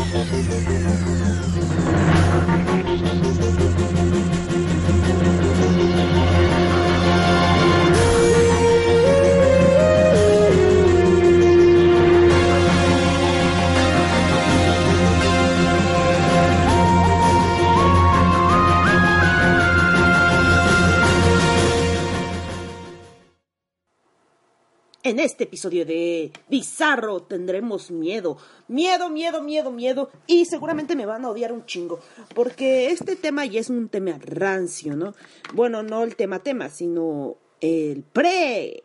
Thank you. En este episodio de Bizarro tendremos miedo, miedo, miedo, miedo, miedo y seguramente me van a odiar un chingo porque este tema ya es un tema rancio, ¿no? Bueno, no el tema tema, sino el pre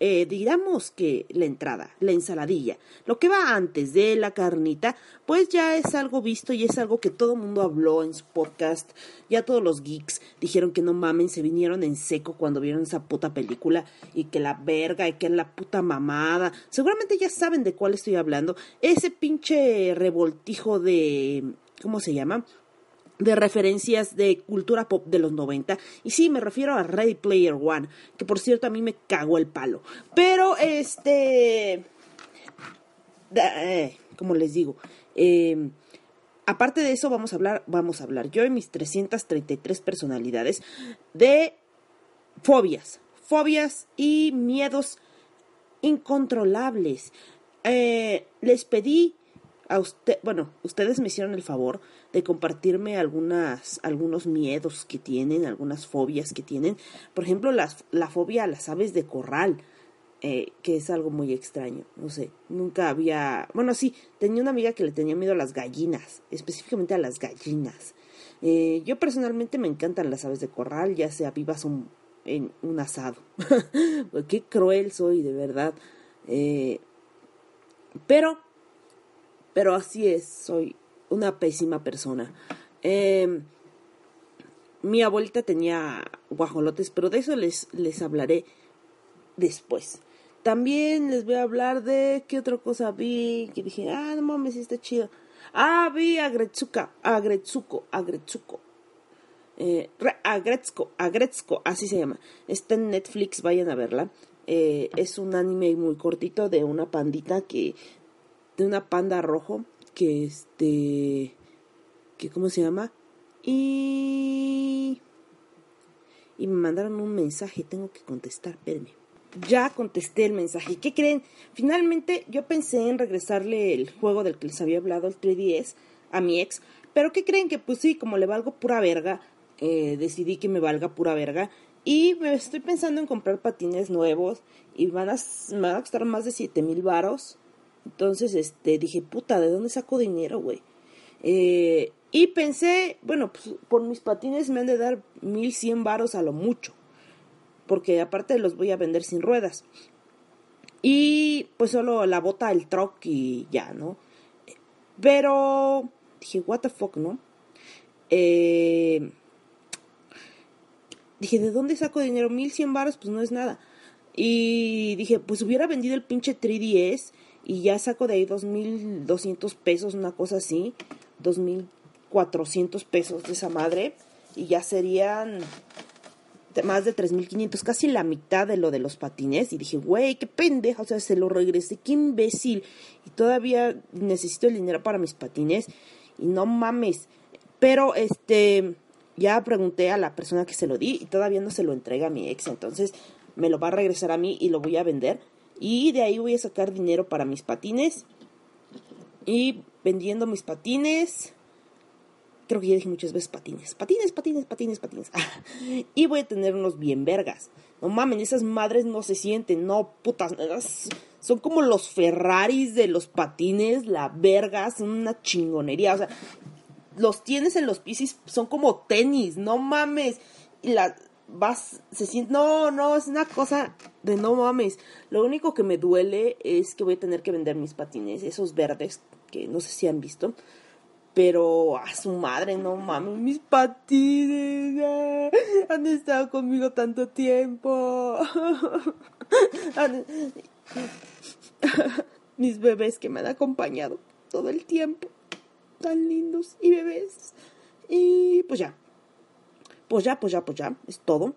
eh, digamos que la entrada, la ensaladilla, lo que va antes de la carnita, pues ya es algo visto y es algo que todo el mundo habló en su podcast. Ya todos los geeks dijeron que no mamen, se vinieron en seco cuando vieron esa puta película y que la verga y que la puta mamada. Seguramente ya saben de cuál estoy hablando. Ese pinche revoltijo de... ¿Cómo se llama? De referencias de cultura pop de los 90. Y sí, me refiero a Ready Player One, que por cierto a mí me cagó el palo. Pero, este... Eh, como les digo, em, aparte de eso vamos a hablar, vamos a hablar yo y mis 333 personalidades de fobias, fobias y miedos incontrolables. Eh, les pedí a usted, bueno, ustedes me hicieron el favor de compartirme algunas, algunos miedos que tienen, algunas fobias que tienen. Por ejemplo, la, fobia a las aves de corral, eh, que es algo muy extraño. No sé, nunca había. Bueno, sí, tenía una amiga que le tenía miedo a las gallinas, específicamente a las gallinas. Eh, yo personalmente me encantan las aves de corral, ya sea vivas o en un asado. Qué cruel soy, de verdad. Eh, pero, pero así es, soy una pésima persona. Em, mi abuelita tenía guajolotes, pero de eso les, les hablaré después. También les voy a hablar de qué otra cosa vi, que dije, ah, no mames, está chido. Ah, vi a Gretsuka, a Gretsuko, a Gretsuko. Eh, Agretzko, así se llama. Está en Netflix, vayan a verla. Eh, es un anime muy cortito de una pandita que, de una panda rojo que este, que cómo se llama, y, y me mandaron un mensaje, tengo que contestar, espérenme. Ya contesté el mensaje. ¿Qué creen? Finalmente yo pensé en regresarle el juego del que les había hablado, el 3DS, a mi ex. Pero ¿qué creen? Que pues sí, como le valgo pura verga, eh, decidí que me valga pura verga. Y me estoy pensando en comprar patines nuevos. Y van a, me van a costar más de 7 mil varos. Entonces, este, dije, puta, ¿de dónde saco dinero, güey? Eh, y pensé, bueno, pues por mis patines me han de dar 1100 varos a lo mucho. Porque aparte los voy a vender sin ruedas. Y pues solo la bota, el truck y ya, ¿no? Pero dije, what the fuck, ¿no? Eh, dije, ¿de dónde saco dinero? 1100 varos, pues no es nada. Y dije, pues hubiera vendido el pinche 3DS y ya saco de ahí 2.200 pesos, una cosa así, 2.400 pesos de esa madre y ya serían más de 3.500, casi la mitad de lo de los patines. Y dije, güey, qué pendeja, o sea, se lo regresé, qué imbécil. Y todavía necesito el dinero para mis patines. Y no mames. Pero, este, ya pregunté a la persona que se lo di y todavía no se lo entrega a mi ex. Entonces, me lo va a regresar a mí y lo voy a vender. Y de ahí voy a sacar dinero para mis patines. Y vendiendo mis patines. Creo que ya dije muchas veces patines. Patines, patines, patines, patines. y voy a tener unos bien vergas. No mamen, esas madres no se sienten. No, putas. Son como los Ferraris de los patines. La verga. Una chingonería. O sea, los tienes en los pisos. Son como tenis. No mames. Y la, vas, se siente, no, no, es una cosa de no mames. Lo único que me duele es que voy a tener que vender mis patines, esos verdes que no sé si han visto. Pero a su madre, no mames, mis patines ah, han estado conmigo tanto tiempo. mis bebés que me han acompañado todo el tiempo. Tan lindos y bebés. Y pues ya, pues ya, pues ya, pues ya, es todo.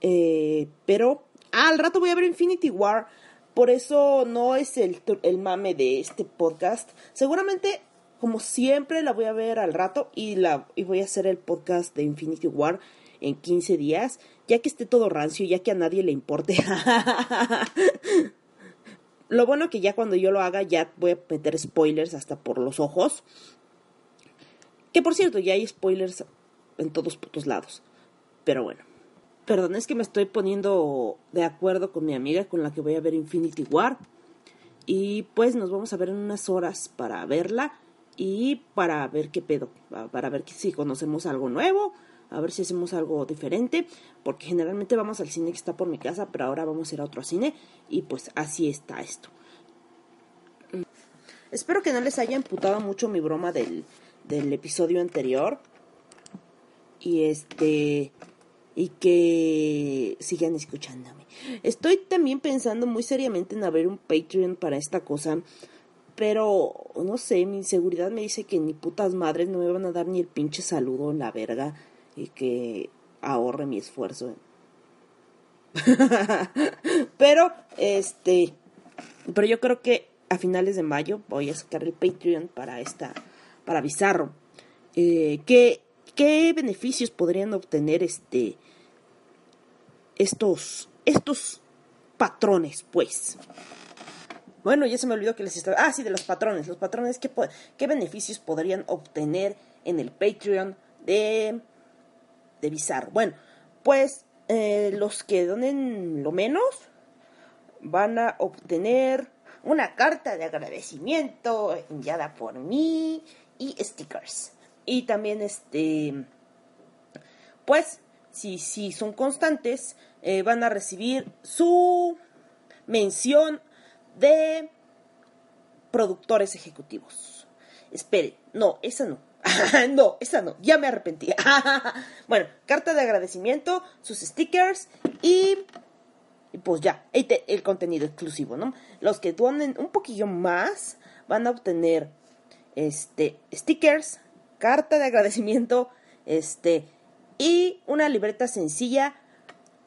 Eh, pero ah, al rato voy a ver Infinity War. Por eso no es el, el mame de este podcast. Seguramente como siempre la voy a ver al rato y la y voy a hacer el podcast de Infinity War en 15 días, ya que esté todo rancio, ya que a nadie le importe. lo bueno que ya cuando yo lo haga ya voy a meter spoilers hasta por los ojos. Que por cierto, ya hay spoilers en todos putos lados. Pero bueno. Perdón, es que me estoy poniendo de acuerdo con mi amiga con la que voy a ver Infinity War. Y pues nos vamos a ver en unas horas para verla y para ver qué pedo, para ver si conocemos algo nuevo, a ver si hacemos algo diferente, porque generalmente vamos al cine que está por mi casa, pero ahora vamos a ir a otro cine y pues así está esto. Espero que no les haya imputado mucho mi broma del, del episodio anterior y este y que sigan escuchándome. Estoy también pensando muy seriamente en abrir un Patreon para esta cosa, pero no sé, mi inseguridad me dice que ni putas madres no me van a dar ni el pinche saludo en la verga y que ahorre mi esfuerzo. pero este pero yo creo que a finales de mayo voy a sacar el Patreon para esta para Bizarro. Eh, ¿qué, ¿Qué beneficios podrían obtener este estos estos patrones, pues? Bueno, ya se me olvidó que les estaba... Ah, sí, de los patrones. Los patrones, ¿qué, qué beneficios podrían obtener en el Patreon de, de Bizarro? Bueno, pues eh, los que donen lo menos van a obtener una carta de agradecimiento enviada por mí y stickers. Y también este, pues, si, si son constantes, eh, van a recibir su mención de productores ejecutivos. Espere, no, esa no. no, esa no, ya me arrepentí. bueno, carta de agradecimiento, sus stickers y, pues ya, el, contenido exclusivo, ¿no? Los que donen un poquillo más van a obtener este stickers, carta de agradecimiento, este y una libreta sencilla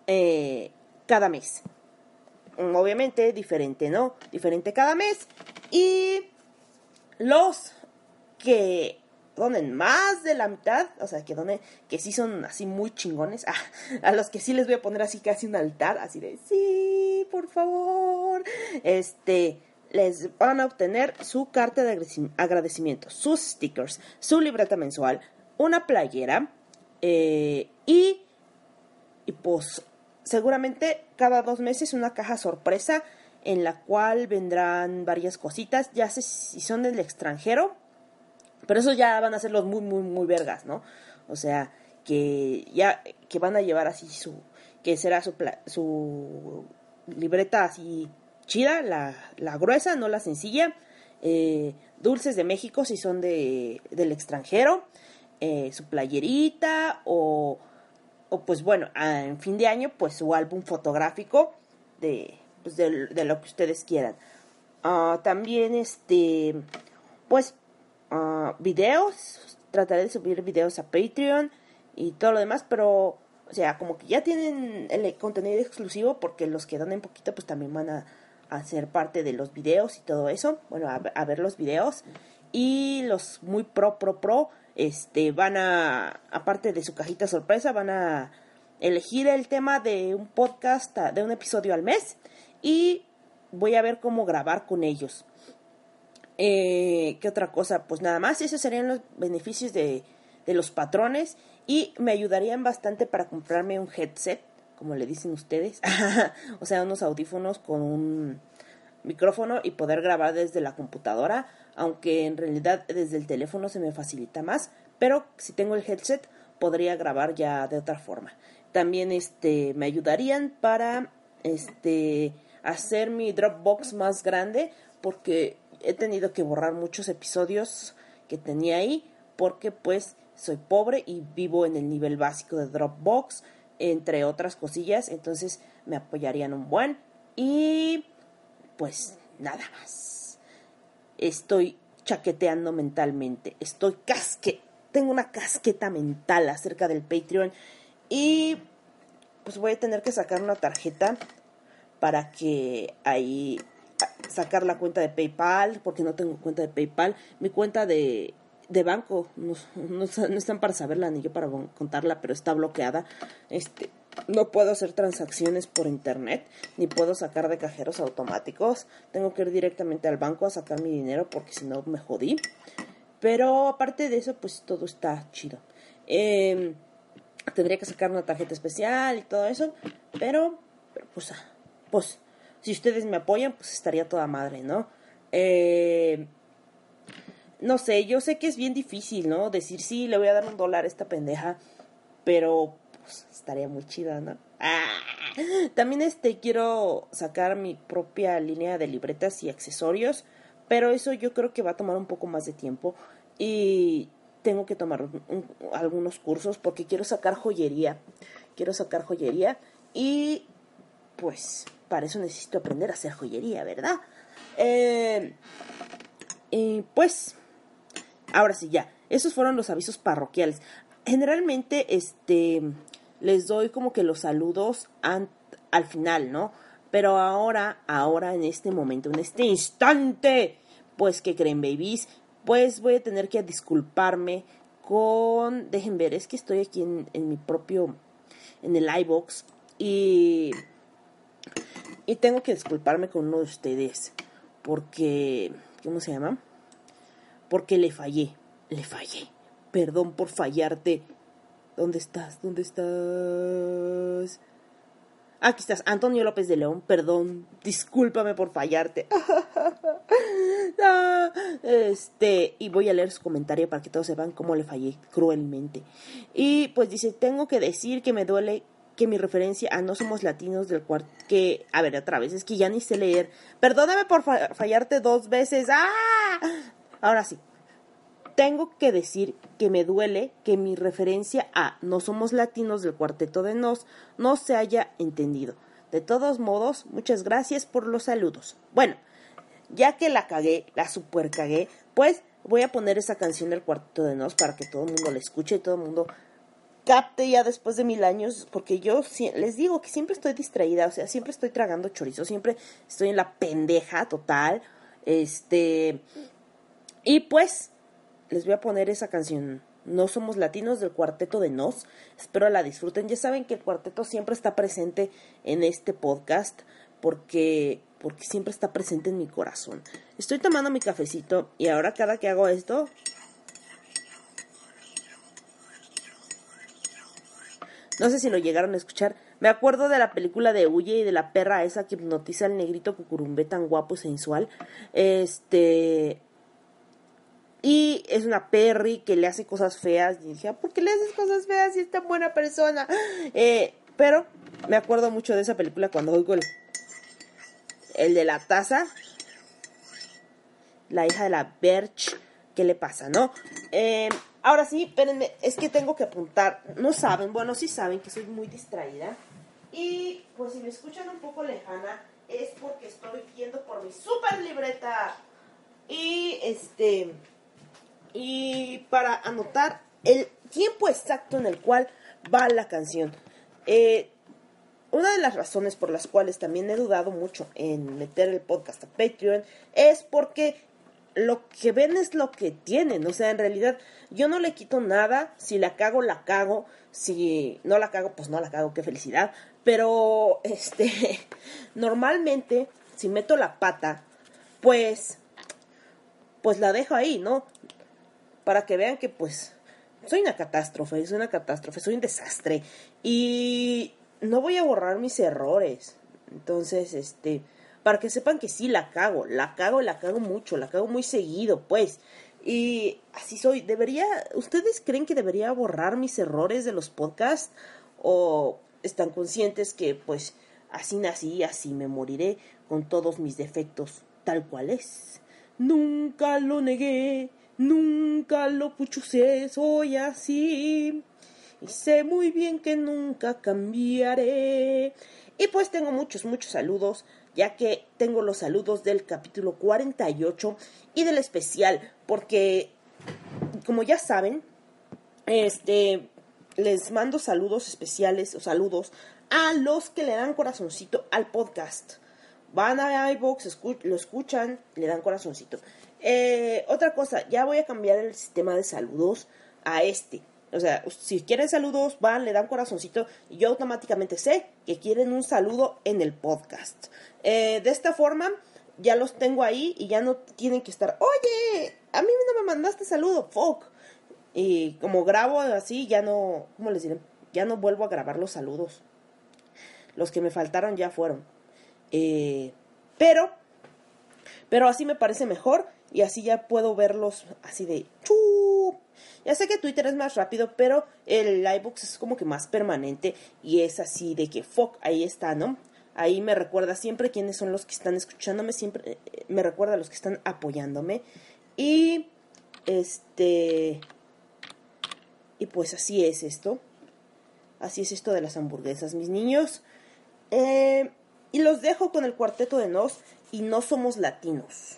eh, cada mes. Mm, obviamente diferente, ¿no? Diferente cada mes. Y los que donen más de la mitad, o sea, que donen, que sí son así muy chingones, ah, a los que sí les voy a poner así casi un altar, así de, sí, por favor, este, les van a obtener su carta de agradecimiento, sus stickers, su libreta mensual, una playera eh, y, y pues seguramente cada dos meses una caja sorpresa en la cual vendrán varias cositas, ya sé si son del extranjero, pero eso ya van a ser los muy, muy, muy vergas, ¿no? O sea, que ya, que van a llevar así su, que será su, su libreta así chida, la, la gruesa, no la sencilla, eh, dulces de México si son de, del extranjero, eh, su playerita o o pues bueno, en fin de año, pues su álbum fotográfico de, pues de, lo que ustedes quieran. Ah, también, este, pues, uh, videos, trataré de subir videos a Patreon y todo lo demás, pero, o sea, como que ya tienen el contenido exclusivo porque los que dan en poquito, pues también van a, hacer parte de los videos y todo eso, bueno, a, a ver los videos. Y los muy pro, pro, pro, este, van a, aparte de su cajita sorpresa, van a elegir el tema de un podcast, de un episodio al mes y voy a ver cómo grabar con ellos. Eh, ¿Qué otra cosa? Pues nada más, esos serían los beneficios de, de los patrones y me ayudarían bastante para comprarme un headset, como le dicen ustedes, o sea, unos audífonos con un micrófono y poder grabar desde la computadora aunque en realidad desde el teléfono se me facilita más, pero si tengo el headset podría grabar ya de otra forma. También este me ayudarían para este hacer mi Dropbox más grande porque he tenido que borrar muchos episodios que tenía ahí porque pues soy pobre y vivo en el nivel básico de Dropbox entre otras cosillas, entonces me apoyarían un buen. Y pues nada más. Estoy chaqueteando mentalmente, estoy casque, tengo una casqueta mental acerca del Patreon y pues voy a tener que sacar una tarjeta para que ahí sacar la cuenta de PayPal, porque no tengo cuenta de PayPal. Mi cuenta de, de banco, no, no, están para saberla ni yo para contarla, pero está bloqueada. Este, no puedo hacer transacciones por internet, ni puedo sacar de cajeros automáticos. Tengo que ir directamente al banco a sacar mi dinero porque si no me jodí. Pero aparte de eso, pues todo está chido. Em, tendría que sacar una tarjeta especial y todo eso, pero, pero pues, ah, pues si ustedes me apoyan, pues estaría toda madre, ¿no? Eh, no sé, yo sé que es bien difícil, ¿no? Decir, sí, le voy a dar un dólar a esta pendeja, pero pues, estaría muy chida, ¿no? Ah, también este quiero sacar mi propia línea de libretas y accesorios, pero eso yo creo que va a tomar un poco más de tiempo y tengo que tomar algunos cursos porque quiero sacar joyería. Quiero sacar joyería y pues para eso necesito aprender a hacer joyería, ¿verdad? Eh, y pues, ahora sí, ya. Esos fueron los avisos parroquiales. Generalmente, este, les doy como que los saludos al final, ¿no? Pero ahora, ahora en este momento, en este instante, pues, ¿qué creen, babies? Pues voy a tener que disculparme con, dejen ver, es que estoy aquí en, en mi propio, en el iBox y y tengo que disculparme con uno de ustedes porque, ¿cómo se llama? Porque le fallé, le fallé. Perdón por fallarte. ¿Dónde estás? ¿Dónde estás? Aquí estás, Antonio López de León, perdón, discúlpame por fallarte. este, y voy a leer su comentario para que todos sepan cómo le fallé cruelmente. Y pues dice, tengo que decir que me duele que mi referencia a No Somos Latinos del cuarto, que, a ver, otra vez, es que ya ni sé leer. Perdóname por fallarte dos veces. ¡Ah! Ahora sí. Tengo que decir que me duele que mi referencia a No Somos Latinos del cuarteto de Nos no se haya entendido. De todos modos, muchas gracias por los saludos. Bueno, ya que la cagué, la super cagué, pues voy a poner esa canción del cuarteto de Nos para que todo el mundo la escuche y todo el mundo capte ya después de mil años, porque yo les digo que siempre estoy distraída, o sea, siempre estoy tragando chorizo, siempre estoy en la pendeja total. Este. Y pues, les voy a poner esa canción. No somos latinos del cuarteto de Nos. Espero la disfruten. Ya saben que el cuarteto siempre está presente en este podcast porque porque siempre está presente en mi corazón. Estoy tomando mi cafecito y ahora cada que hago esto No sé si lo llegaron a escuchar. Me acuerdo de la película de Huye y de la perra esa que hipnotiza al negrito cucurumbé tan guapo y sensual. Este. Y es una Perry que le hace cosas feas. Y dije, ah, ¿por qué le haces cosas feas si es tan buena persona? Eh, pero me acuerdo mucho de esa película cuando oigo el, el de la taza. La hija de la Birch. ¿Qué le pasa, no? Eh, Ahora sí, espérenme, es que tengo que apuntar. No saben, bueno, sí saben que soy muy distraída. Y pues si me escuchan un poco lejana, es porque estoy viendo por mi super libreta. Y este. Y para anotar el tiempo exacto en el cual va la canción. Eh, una de las razones por las cuales también he dudado mucho en meter el podcast a Patreon es porque lo que ven es lo que tienen. O sea, en realidad yo no le quito nada. Si la cago, la cago. Si no la cago, pues no la cago. Qué felicidad. Pero, este, normalmente, si meto la pata, pues, pues la dejo ahí, ¿no? Para que vean que, pues, soy una catástrofe, soy una catástrofe, soy un desastre. Y no voy a borrar mis errores. Entonces, este, para que sepan que sí la cago, la cago, la cago mucho, la cago muy seguido, pues. Y así soy. ¿Debería, ustedes creen que debería borrar mis errores de los podcasts? ¿O están conscientes que pues así nací, así me moriré con todos mis defectos tal cual es? Nunca lo negué, nunca lo puchusé, soy así. Y sé muy bien que nunca cambiaré. Y pues tengo muchos, muchos saludos ya que tengo los saludos del capítulo 48 y del especial, porque como ya saben, este les mando saludos especiales o saludos a los que le dan corazoncito al podcast. van a iVoox, lo escuchan, le dan corazoncito. Eh, otra cosa, ya voy a cambiar el sistema de saludos a este. O sea, si quieren saludos, van, le dan corazoncito y yo automáticamente sé que quieren un saludo en el podcast. Eh, de esta forma, ya los tengo ahí y ya no tienen que estar, oye, a mí no me mandaste saludo, fuck. Y como grabo así, ya no, ¿cómo les diré? Ya no vuelvo a grabar los saludos. Los que me faltaron ya fueron. Eh, pero, pero así me parece mejor y así ya puedo verlos así de ¡chu! Ya sé que Twitter es más rápido, pero el iBooks es como que más permanente y es así de que fuck, ahí está, ¿no? Ahí me recuerda siempre quiénes son los que están escuchándome, siempre eh, me recuerda a los que están apoyándome. Y este y pues así es esto. Así es esto de las hamburguesas, mis niños. Eh, y los dejo con el cuarteto de Nos y no somos latinos.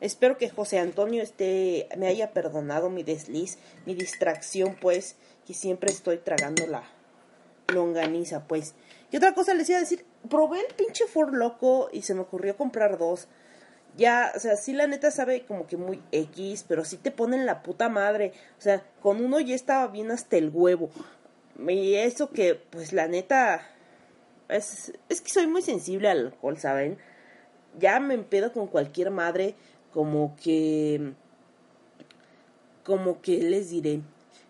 espero que José Antonio esté, me haya perdonado mi desliz, mi distracción, pues, que siempre estoy tragando la longaniza, pues. Y otra cosa les iba a decir, probé el pinche Ford Loco y se me ocurrió comprar dos. Ya, o sea, sí la neta sabe como que muy X, pero sí te ponen la puta madre. O sea, con uno ya estaba bien hasta el huevo. Y eso que, pues la neta, es, es que soy muy sensible al alcohol, ¿saben? ya me empedo con cualquier madre como que como que les diré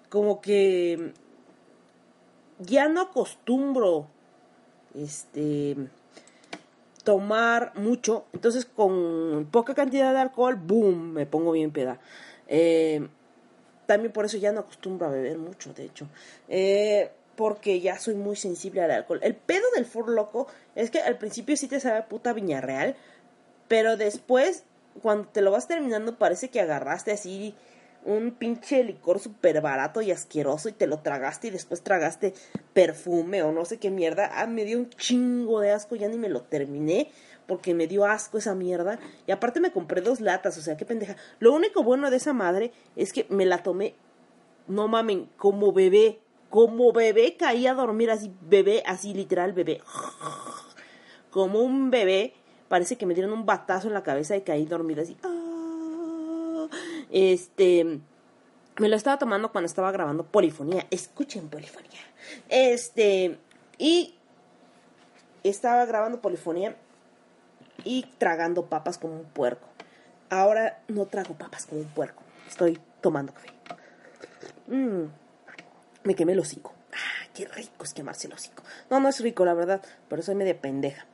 como que ya no acostumbro este tomar mucho, entonces con poca cantidad de alcohol, boom, me pongo bien peda. Eh, también por eso ya no acostumbro a beber mucho, de hecho. Eh, porque ya soy muy sensible al alcohol. El pedo del Fur Loco es que al principio sí te sabe puta viña real, pero después, cuando te lo vas terminando, parece que agarraste así un pinche licor súper barato y asqueroso y te lo tragaste y después tragaste perfume o no sé qué mierda. Ah, me dio un chingo de asco, ya ni me lo terminé porque me dio asco esa mierda. Y aparte me compré dos latas, o sea, qué pendeja. Lo único bueno de esa madre es que me la tomé, no mamen, como bebé. Como bebé caí a dormir así, bebé, así literal bebé. Como un bebé, parece que me dieron un batazo en la cabeza y caí a dormir así. Este, me lo estaba tomando cuando estaba grabando Polifonía. Escuchen Polifonía. Este, y estaba grabando Polifonía y tragando papas como un puerco. Ahora no trago papas como un puerco. Estoy tomando café. Mm, me quemé el hocico. Ah, qué rico es quemarse el hocico. No, no es rico, la verdad, pero soy media pendeja.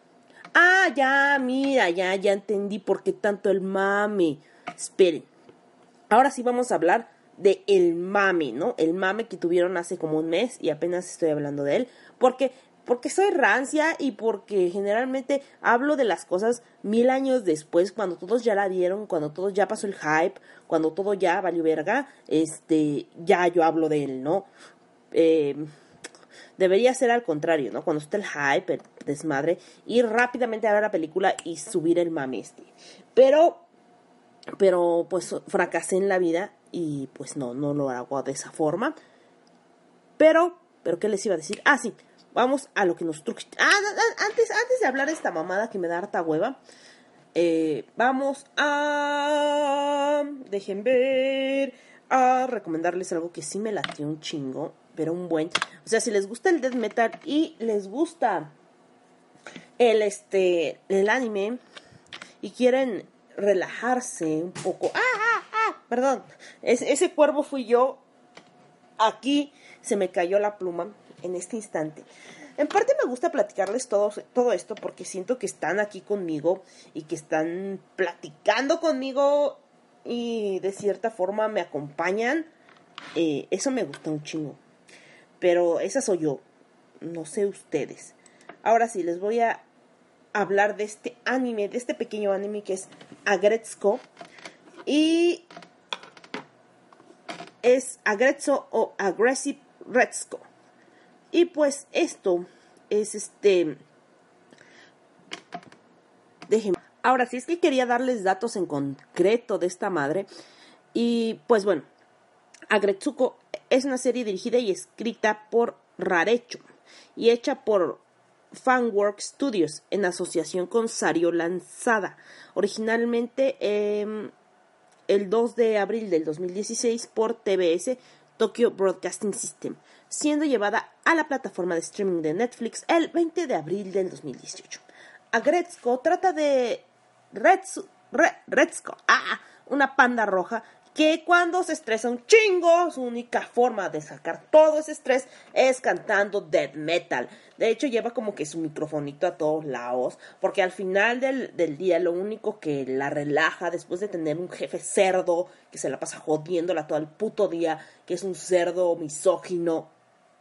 Ah, ya, mira, ya, ya entendí por qué tanto el mame. Esperen. Ahora sí vamos a hablar de el mame, ¿no? El mame que tuvieron hace como un mes y apenas estoy hablando de él. Porque porque soy rancia y porque generalmente hablo de las cosas mil años después, cuando todos ya la vieron, cuando todos ya pasó el hype, cuando todo ya valió verga, este, ya yo hablo de él, ¿no? Eh, debería ser al contrario, ¿no? Cuando está el hype, desmadre, ir rápidamente a ver la película y subir el mame este. Pero, pero pues fracasé en la vida y pues no, no lo hago de esa forma. Pero, pero ¿qué les iba a decir? Ah, sí, Vamos a lo que nos truque. Ah, antes, antes de hablar de esta mamada que me da harta hueva. Eh, vamos a. Dejen ver. A recomendarles algo que sí me latió un chingo. Pero un buen. O sea, si les gusta el death metal y les gusta el este. el anime. Y quieren relajarse un poco. ¡Ah, ah, ah! Perdón. ese cuervo fui yo. Aquí se me cayó la pluma en este instante. En parte me gusta platicarles todo, todo esto porque siento que están aquí conmigo y que están platicando conmigo y de cierta forma me acompañan. Eh, eso me gusta un chingo. Pero esa soy yo. No sé ustedes. Ahora sí, les voy a hablar de este anime, de este pequeño anime que es Agretsuko. Y es Agretsuko o Aggressive Retsuko. Y pues esto es este... Déjenme. Ahora, si es que quería darles datos en concreto de esta madre. Y pues bueno, Agretsuko es una serie dirigida y escrita por Rarecho y hecha por Fanwork Studios en asociación con Sario Lanzada. Originalmente em, el 2 de abril del 2016 por TBS Tokyo Broadcasting System siendo llevada a la plataforma de streaming de Netflix el 20 de abril del 2018. Agretzko trata de Retsu, ah, una panda roja que cuando se estresa un chingo, su única forma de sacar todo ese estrés es cantando death metal. De hecho, lleva como que su microfonito a todos lados, porque al final del, del día lo único que la relaja después de tener un jefe cerdo que se la pasa jodiéndola todo el puto día, que es un cerdo misógino,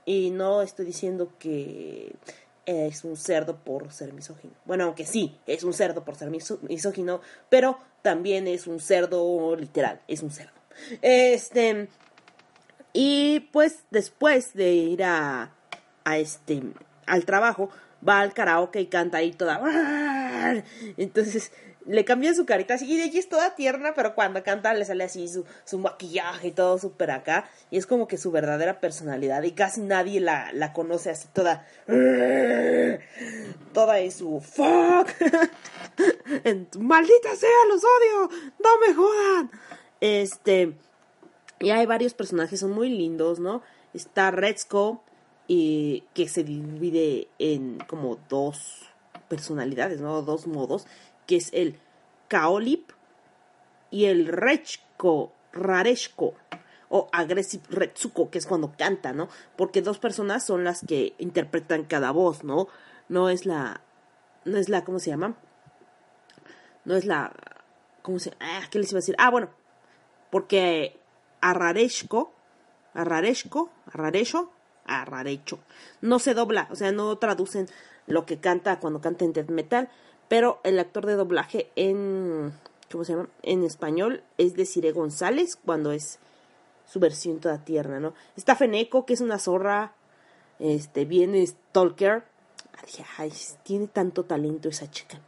y no estoy diciendo que es un cerdo por ser misógino. Bueno, aunque sí, es un cerdo por ser misógino, pero también es un cerdo literal, es un cerdo. Este. Y pues después de ir a, a este al trabajo, va al karaoke y canta ahí toda. Entonces, le cambian su carita así y ella es toda tierna, pero cuando canta le sale así su, su maquillaje y todo súper acá. Y es como que su verdadera personalidad y casi nadie la, la conoce así toda... Toda es su... ¡Fuck! ¡Maldita sea, los odio! ¡No me jodan! Este... Y hay varios personajes, son muy lindos, ¿no? Está Retzko, y que se divide en como dos personalidades, ¿no? Dos modos que es el Kaolip y el Rechko, Rareshko o Aggressive Retsuko, que es cuando canta, ¿no? Porque dos personas son las que interpretan cada voz, ¿no? no es la, no es la, ¿cómo se llama? No es la, ¿cómo se, ah, ¿qué les iba a decir? Ah, bueno, porque Arrareshko, Arrareshko, Arrarecho, Arrarecho, no se dobla, o sea, no traducen lo que canta cuando canta en death metal, pero el actor de doblaje en, ¿cómo se llama? En español es de Cire González cuando es su versión toda tierna, ¿no? Está Feneco, que es una zorra, este, viene Stalker, tiene tanto talento esa chica,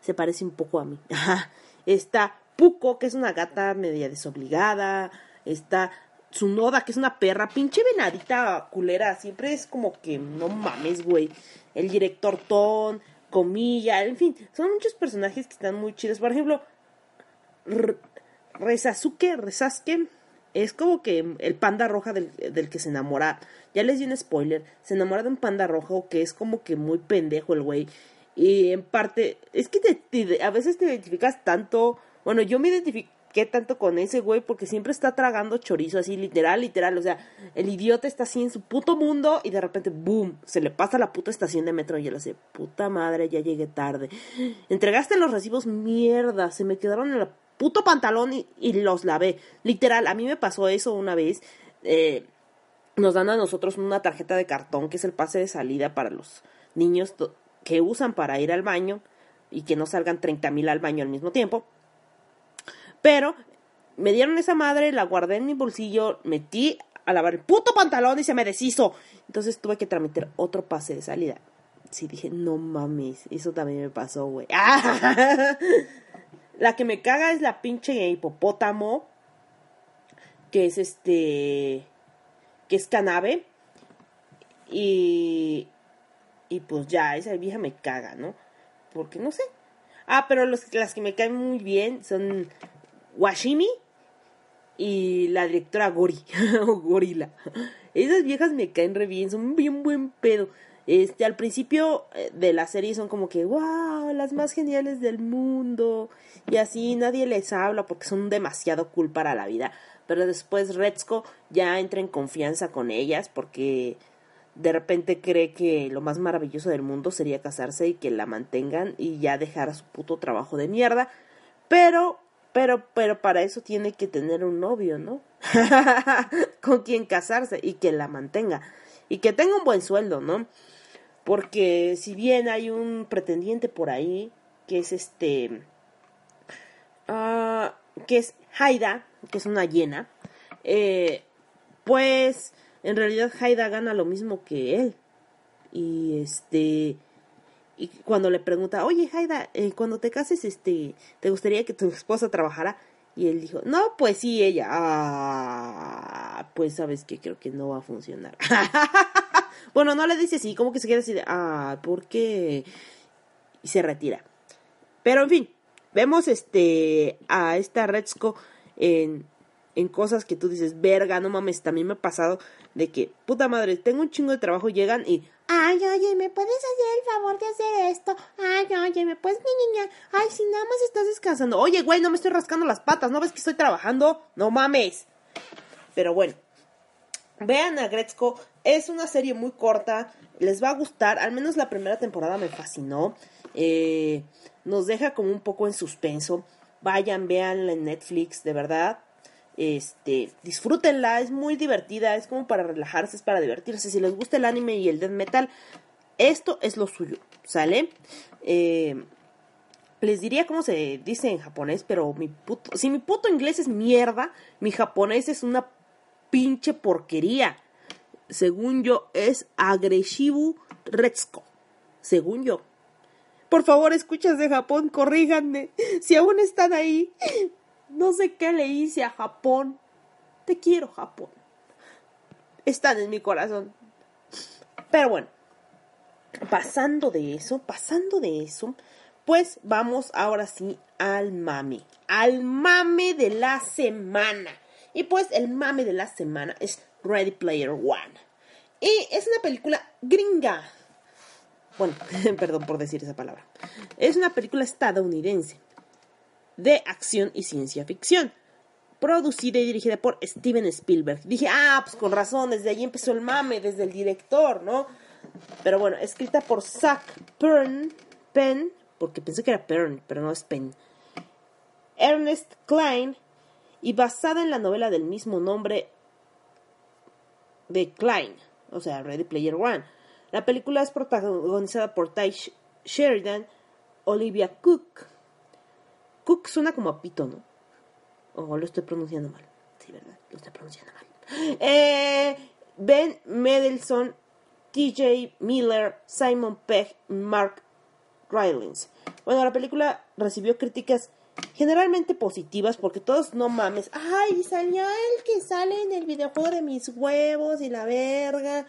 se parece un poco a mí. Está Puco, que es una gata media desobligada, está Tsunoda, que es una perra, pinche venadita culera, siempre es como que no mames, güey. El director Ton, Comilla, en fin, son muchos personajes que están muy chidos. Por ejemplo, Rezazuke, Rezasuke, es como que el panda roja del, del, que se enamora. Ya les di un spoiler. Se enamora de un panda rojo que es como que muy pendejo el güey. Y en parte, es que a veces te identificas tanto. Bueno, yo me identifico qué tanto con ese güey porque siempre está tragando chorizo así, literal, literal. O sea, el idiota está así en su puto mundo y de repente, boom, se le pasa la puta estación de metro y él hace, puta madre, ya llegué tarde. Entregaste los recibos, mierda, se me quedaron en el puto pantalón y, los lavé. Literal, a mí me pasó eso una vez. Eh, nos dan a nosotros una tarjeta de cartón que es el pase de salida para los niños que usan para ir al baño y que no salgan 30 mil al baño al mismo tiempo. Pero me dieron esa madre, la guardé en mi bolsillo, metí a lavar el puto pantalón y se me deshizo. Entonces tuve que tramitar otro pase de salida. Sí, dije, no mames, eso también me pasó, güey. La que me caga es la pinche hipopótamo, que es este, que es canabe. Y, y pues ya, esa vieja me caga, ¿no? Porque no sé. Ah, pero las que me caen muy bien son Washimi y la directora Gori, o Gorila. Esas viejas me caen re bien, son bien buen pedo. Este, al principio eh, de la serie son como que, wow, las más geniales del mundo. Y así nadie les habla porque son demasiado cool para la vida. Pero después Retzko ya entra en confianza con ellas porque de repente cree que lo más maravilloso del mundo sería casarse y que la mantengan y ya dejar su puto trabajo de mierda. Pero pero, pero para eso tiene que tener un novio, ¿no? Con quien casarse y que la mantenga. Y que tenga un buen sueldo, ¿no? Porque si bien hay un pretendiente por ahí, que es este. Uh, que es Haida, que es una hiena, eh, pues en realidad Haida gana lo mismo que él. Y este y cuando le pregunta, oye Jaida, eh, cuando te cases, este, ¿te gustaría que tu esposa trabajara? Y él dijo, no, pues sí, ella. Ah, pues sabes que creo que no va a funcionar. bueno, no le dice así, como que se queda así de, ah, ¿por qué? Y se retira. Pero en fin, vemos este a esta Retzko en, en cosas que tú dices, verga, no mames, también me ha pasado de que, puta madre, tengo un chingo de trabajo, llegan y Ay, oye, ¿me puedes hacer el favor de hacer esto? Ay, oye, ¿me puedes niña? Ay, si nada más estás descansando. Oye, güey, no me estoy rascando las patas, ¿no ves que estoy trabajando? No mames. Pero bueno, vean a Gretzko, es una serie muy corta, les va a gustar, al menos la primera temporada me fascinó. Eh, nos deja como un poco en suspenso. Vayan, véanla en Netflix, de verdad este, disfrútenla, es muy divertida, es como para relajarse, es para divertirse. Si les gusta el anime y el death metal, esto es lo suyo, ¿sale? Eh, les diría cómo se dice en japonés, pero mi puto, si mi puto inglés es mierda, mi japonés es una pinche porquería. Según yo, es agresivo retsuko. Según yo. Por favor, escuchas de Japón, corríjanme. Si aún están ahí, no sé qué le hice a Japón. Te quiero, Japón. Están en mi corazón. Pero bueno, pasando de eso, pasando de eso, pues vamos ahora sí al mame. Al mame de la semana. Y pues el mame de la semana es Ready Player One. Y es una película gringa. Bueno, perdón por decir esa palabra. Es una película estadounidense de acción y ciencia ficción. Producida y dirigida por Steven Spielberg. Dije, ah, pues con razón, desde ahí empezó el mame, desde el director, ¿no? Pero bueno, escrita por Zach Penn, Penn, porque pensé que era Penn, pero no es Penn. Ernest Klein y basada en la novela del mismo nombre de Klein, o sea, Ready Player One. La película es protagonizada por Ty Sheridan, Olivia Cook. Cook suena como a pito, ¿no? O lo estoy pronunciando mal. Sí, ¿verdad? Lo estoy pronunciando mal. Eh, ben Mendelsohn, TJ Miller, Simon Pegg, Mark Rylance. Bueno, la película recibió críticas generalmente positivas porque todos no mames. Ay, salió el que sale en el videojuego de mis huevos y la verga.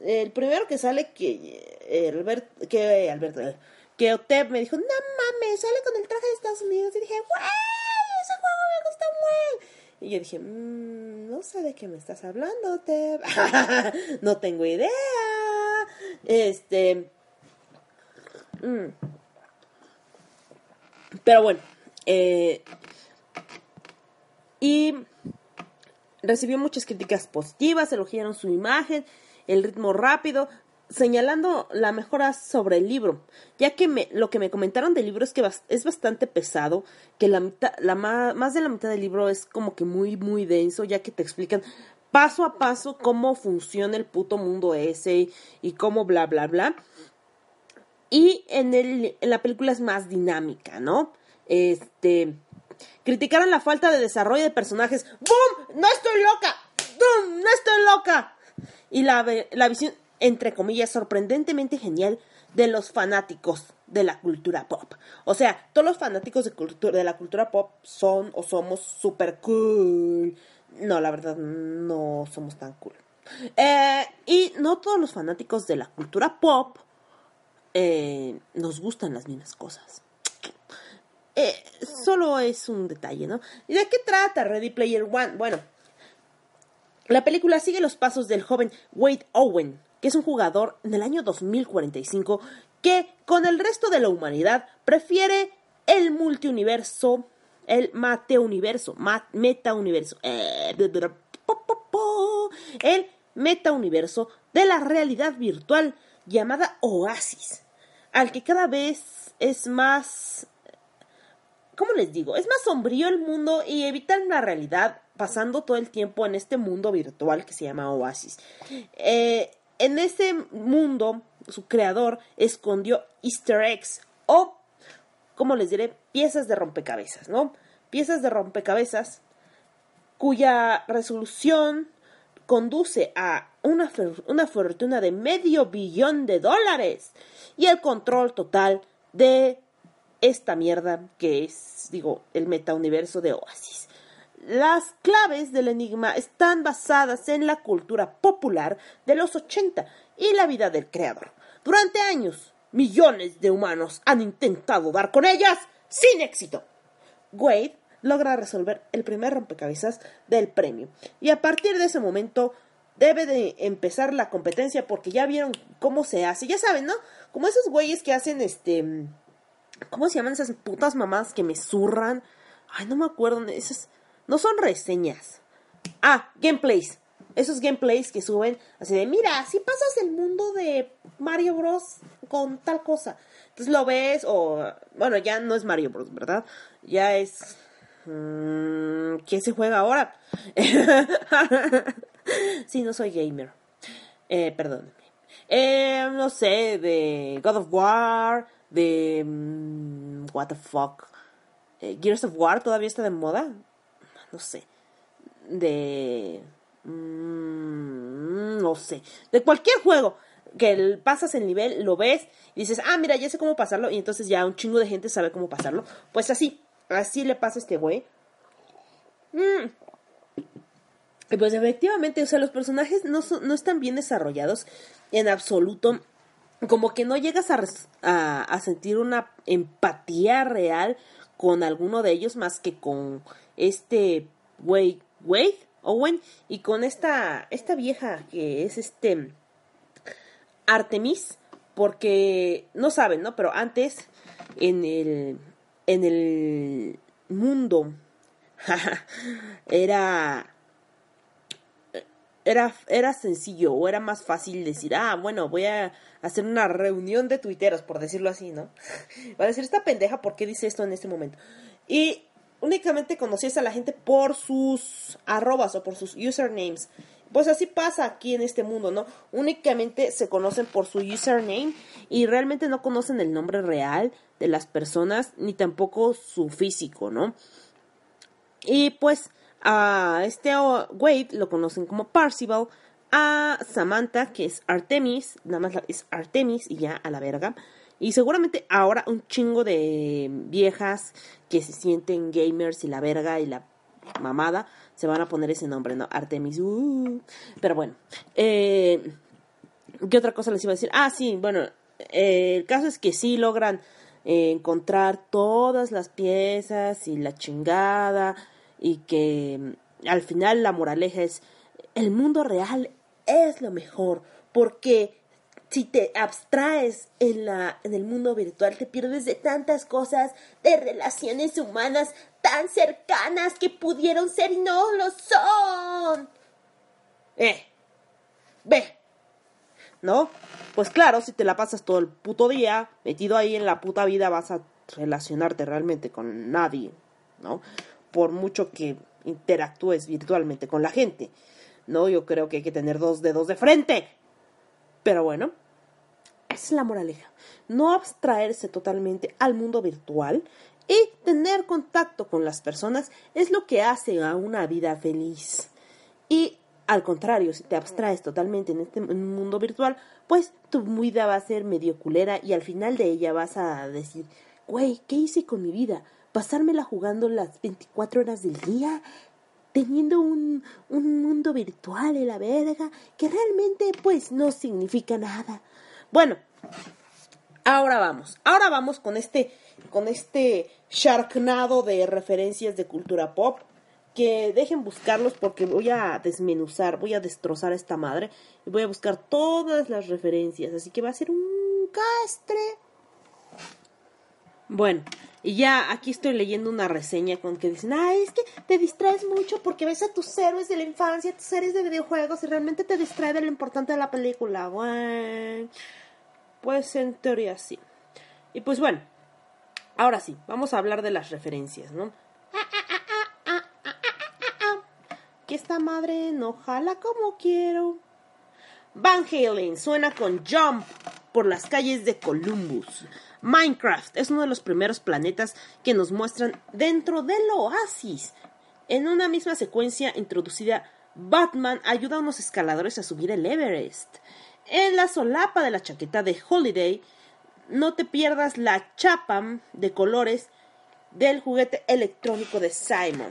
El primero que sale que Albert, que Alberto que Otep me dijo, no mames, sale con el traje de Estados Unidos. Y dije, ¡guay! Ese juego me gusta muy. Y yo dije, mmm, no sé de qué me estás hablando, Otep. no tengo idea. Este. Mm. Pero bueno. Eh, y recibió muchas críticas positivas, elogiaron su imagen, el ritmo rápido, señalando la mejora sobre el libro, ya que me, lo que me comentaron del libro es que es bastante pesado, que la, mitad, la más de la mitad del libro es como que muy, muy denso, ya que te explican paso a paso cómo funciona el puto mundo ese y cómo bla, bla, bla. Y en, el, en la película es más dinámica, ¿no? Este. Criticaron la falta de desarrollo de personajes. ¡Bum! ¡No estoy loca! ¡Bum! ¡No estoy loca! Y la, la visión, entre comillas, sorprendentemente genial de los fanáticos de la cultura pop. O sea, todos los fanáticos de, de la cultura pop son o somos super cool. No, la verdad, no somos tan cool. Eh, y no todos los fanáticos de la cultura pop eh, nos gustan las mismas cosas. Eh, solo es un detalle, ¿no? ¿Y de qué trata Ready Player One? Bueno, la película sigue los pasos del joven Wade Owen, que es un jugador en el año 2045 que, con el resto de la humanidad, prefiere el multiuniverso, el mateuniverso, metauniverso, eh, el metauniverso de la realidad virtual llamada Oasis, al que cada vez es más ¿cómo les digo? Es más sombrío el mundo y evitan la realidad pasando todo el tiempo en este mundo virtual que se llama Oasis. Eh, en ese mundo, su creador escondió easter eggs o, como les diré, piezas de rompecabezas, ¿no? Piezas de rompecabezas cuya resolución conduce a una, una fortuna de medio billón de dólares y el control total de esta mierda que es, digo, el metauniverso de Oasis. Las claves del enigma están basadas en la cultura popular de los 80 y la vida del creador. Durante años, millones de humanos han intentado dar con ellas sin éxito. Wade logra resolver el primer rompecabezas del premio y a partir de ese momento debe de empezar la competencia porque ya vieron cómo se hace, ya saben, ¿no? Como esos güeyes que hacen este ¿Cómo se llaman esas putas mamás que me zurran? Ay, no me acuerdo. Esas no son reseñas. Ah, gameplays. Esos gameplays que suben así de, mira, si pasas el mundo de Mario Bros. con tal cosa. Entonces lo ves o, bueno, ya no es Mario Bros, ¿verdad? Ya es... Mmm, ¿Quién se juega ahora? sí, no soy gamer. Eh, perdónenme. Eh, no sé, de God of War, de... Mm, what the fuck. Eh, Gears of War todavía está de moda. No sé. De... Mm, no sé. De cualquier juego que pasas el nivel, lo ves y dices, ah, mira, ya sé cómo pasarlo. Y entonces ya un chingo de gente sabe cómo pasarlo. Pues así, así le pasa a este güey. Mm. Y pues efectivamente, o sea, los personajes no, no están bien desarrollados en absoluto como que no llegas a, sentir una empatía real con alguno de ellos más que con este Wade, Wade Owen y con esta, esta vieja que es este Artemis, porque no saben, ¿no? Pero antes en el, en el mundo era era, era sencillo o era más fácil decir, ah, bueno, voy a hacer una reunión de tuiteros, por decirlo así, ¿no? Va a decir, esta pendeja, ¿por qué dice esto en este momento? Y únicamente conocías a la gente por sus arrobas o por sus usernames. Pues así pasa aquí en este mundo, ¿no? Únicamente se conocen por su username y realmente no conocen el nombre real de las personas ni tampoco su físico, ¿no? Y pues a este Wade lo conocen como Parcival, a Samantha, que es Artemis, nada más es Artemis y ya a la verga. Y seguramente ahora un chingo de viejas que se sienten gamers y la verga y la mamada se van a poner ese nombre, ¿no? Artemis. Uh. Pero bueno. Eh, ¿Qué otra cosa les iba a decir? Ah, sí, bueno. Eh, el caso es que sí logran encontrar todas las piezas y la chingada. Y que mm, al final la moraleja es: el mundo real es lo mejor. Porque si te abstraes en, la, en el mundo virtual, te pierdes de tantas cosas, de relaciones humanas tan cercanas que pudieron ser y no lo son. Eh, ve. ¿No? Pues claro, si te la pasas todo el puto día metido ahí en la puta vida, vas a relacionarte realmente con nadie, ¿no? Por mucho que interactúes virtualmente con la gente, ¿no? Yo creo que hay que tener dos dedos de frente. Pero bueno, es la moraleja. No abstraerse totalmente al mundo virtual y tener contacto con las personas es lo que hace a una vida feliz. Y al contrario, si te abstraes totalmente en este mundo virtual, pues tu vida va a ser medio culera y al final de ella vas a decir, güey, ¿qué hice con mi vida? ¿Pasármela jugando las 24 horas del día? teniendo un, un mundo virtual en la verga que realmente pues no significa nada. Bueno, ahora vamos. Ahora vamos con este, con este sharknado de referencias de cultura pop. Que dejen buscarlos porque voy a desmenuzar, voy a destrozar a esta madre y voy a buscar todas las referencias. Así que va a ser un castre. Bueno, y ya aquí estoy leyendo una reseña con que dicen, ay, es que te distraes mucho porque ves a tus héroes de la infancia, tus series de videojuegos y realmente te distrae de lo importante de la película. Bueno, pues en teoría sí. Y pues bueno, ahora sí, vamos a hablar de las referencias, ¿no? Que esta madre no jala como quiero. Van Halen suena con Jump por las calles de Columbus. Minecraft es uno de los primeros planetas que nos muestran dentro del oasis. En una misma secuencia introducida, Batman ayuda a unos escaladores a subir el Everest. En la solapa de la chaqueta de Holiday, no te pierdas la chapa de colores del juguete electrónico de Simon.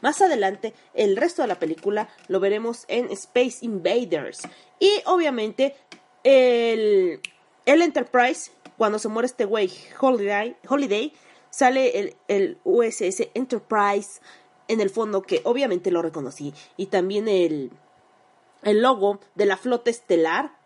Más adelante, el resto de la película lo veremos en Space Invaders. Y obviamente, el, el Enterprise, cuando se muere este güey, Holiday, Holiday, sale el, el USS Enterprise en el fondo, que obviamente lo reconocí. Y también el, el logo de la flota estelar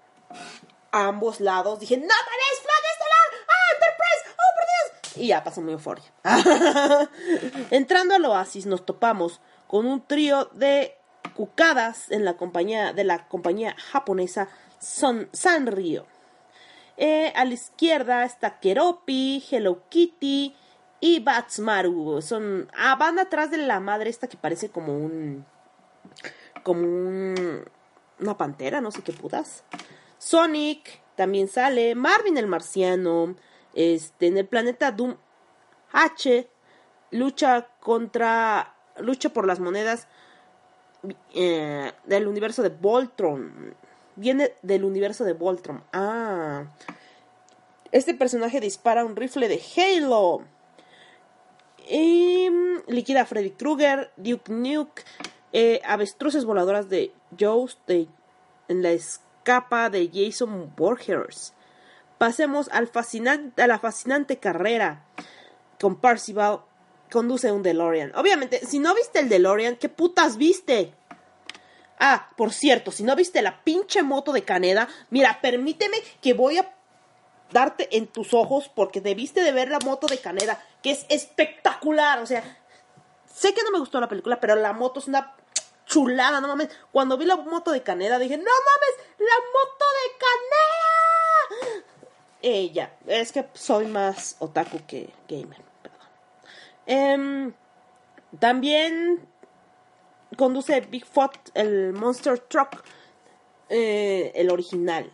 a ambos lados. Dije, ¡No mames, flota estelar! ¡Ah, Enterprise! ¡Oh, por Dios! Y ya pasó mi euforia. Entrando al oasis nos topamos con un trío de cucadas en la compañía de la compañía japonesa Son, Sanrio. Eh, a la izquierda está Keropi, Hello Kitty y Batsmaru. Son, ah, van atrás de la madre esta que parece como un como un una pantera, no sé qué putas. Sonic también sale, Marvin el marciano, este, en el planeta Doom H lucha contra, lucha por las monedas eh, del universo de Voltron. Viene del universo de Voltron. Ah. Este personaje dispara un rifle de Halo. Y mm, liquida a Freddy Krueger, Duke Nuke, eh, avestruces voladoras de Joust en la escapa de Jason Borgers. Pasemos a la fascinante carrera con Parcival. Conduce un DeLorean. Obviamente, si no viste el DeLorean, ¿qué putas viste? Ah, por cierto, si no viste la pinche moto de Caneda, mira, permíteme que voy a darte en tus ojos porque debiste de ver la moto de Caneda, que es espectacular. O sea, sé que no me gustó la película, pero la moto es una chulada, no mames. Cuando vi la moto de Caneda dije, no mames, la moto de Caneda. Ella, es que soy más otaku que gamer, perdón. Em, también conduce Bigfoot, el Monster Truck, eh, el original.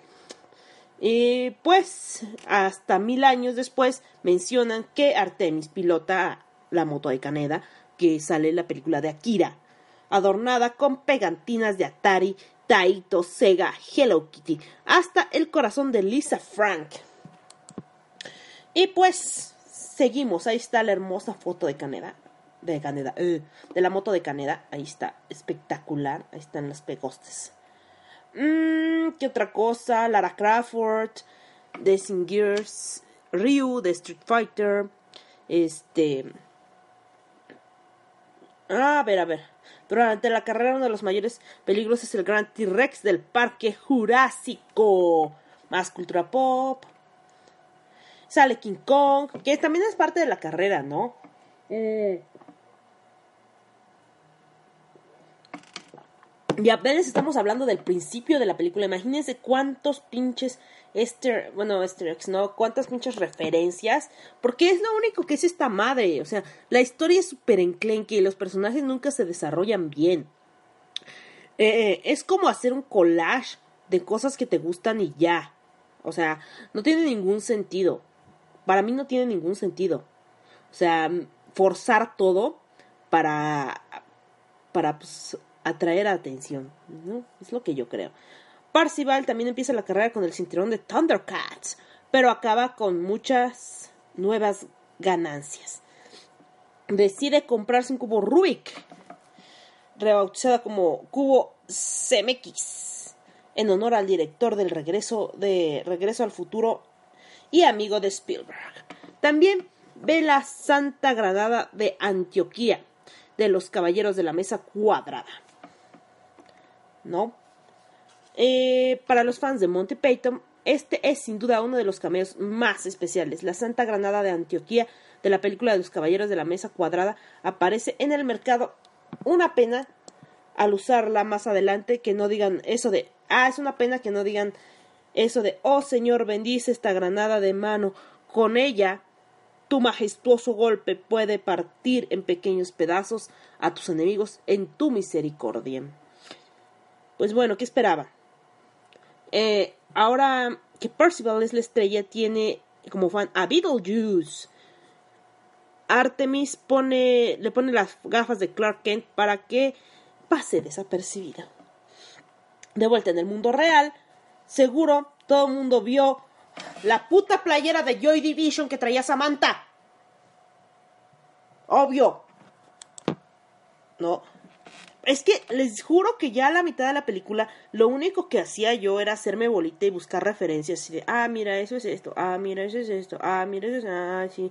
Y pues, hasta mil años después, mencionan que Artemis pilota la moto de Caneda, que sale en la película de Akira, adornada con pegantinas de Atari, Taito, Sega, Hello Kitty, hasta el corazón de Lisa Frank. Y pues, seguimos, ahí está la hermosa foto de Caneda de Caneda, eh, de la moto de Caneda, ahí está, espectacular, ahí están las pegostes. Mmm, ¿qué otra cosa? Lara Crawford, de Gears, Ryu, de Street Fighter, este... Ah, a ver, a ver. Durante la carrera uno de los mayores peligros es el Gran T-Rex del Parque Jurásico. Más cultura pop. Sale King Kong, que también es parte de la carrera, ¿no? Mm. Y apenas estamos hablando del principio de la película. Imagínense cuántos pinches Esther, bueno, Easter ¿no? Cuántas pinches referencias. Porque es lo único que es esta madre. O sea, la historia es súper enclenque y los personajes nunca se desarrollan bien. Eh, es como hacer un collage de cosas que te gustan y ya. O sea, no tiene ningún sentido. Para mí no tiene ningún sentido. O sea, forzar todo para. para pues, atraer atención, ¿no? Es lo que yo creo. Parcival también empieza la carrera con el cinturón de Thundercats, pero acaba con muchas nuevas ganancias. Decide comprarse un cubo Rubik, rebautizada como cubo CMX, en honor al director del regreso de Regreso al Futuro y amigo de Spielberg. También ve la Santa Granada de Antioquía, de los Caballeros de la Mesa Cuadrada. ¿No? Eh, para los fans de Monty Python, este es sin duda uno de los cameos más especiales. La Santa Granada de Antioquía de la película de los Caballeros de la Mesa Cuadrada aparece en el mercado. Una pena al usarla más adelante que no digan eso de, ah, es una pena que no digan eso de, oh Señor, bendice esta granada de mano. Con ella, tu majestuoso golpe puede partir en pequeños pedazos a tus enemigos en tu misericordia. Pues bueno, ¿qué esperaba? Eh, ahora que Percival es la estrella, tiene como fan a Beetlejuice. Artemis pone, le pone las gafas de Clark Kent para que pase desapercibida. De vuelta en el mundo real, seguro todo el mundo vio la puta playera de Joy Division que traía Samantha. Obvio. No, es que les juro que ya a la mitad de la película lo único que hacía yo era hacerme bolita y buscar referencias así de, ah, mira, eso es esto, ah, mira, eso es esto, ah, mira, eso es, ah, sí.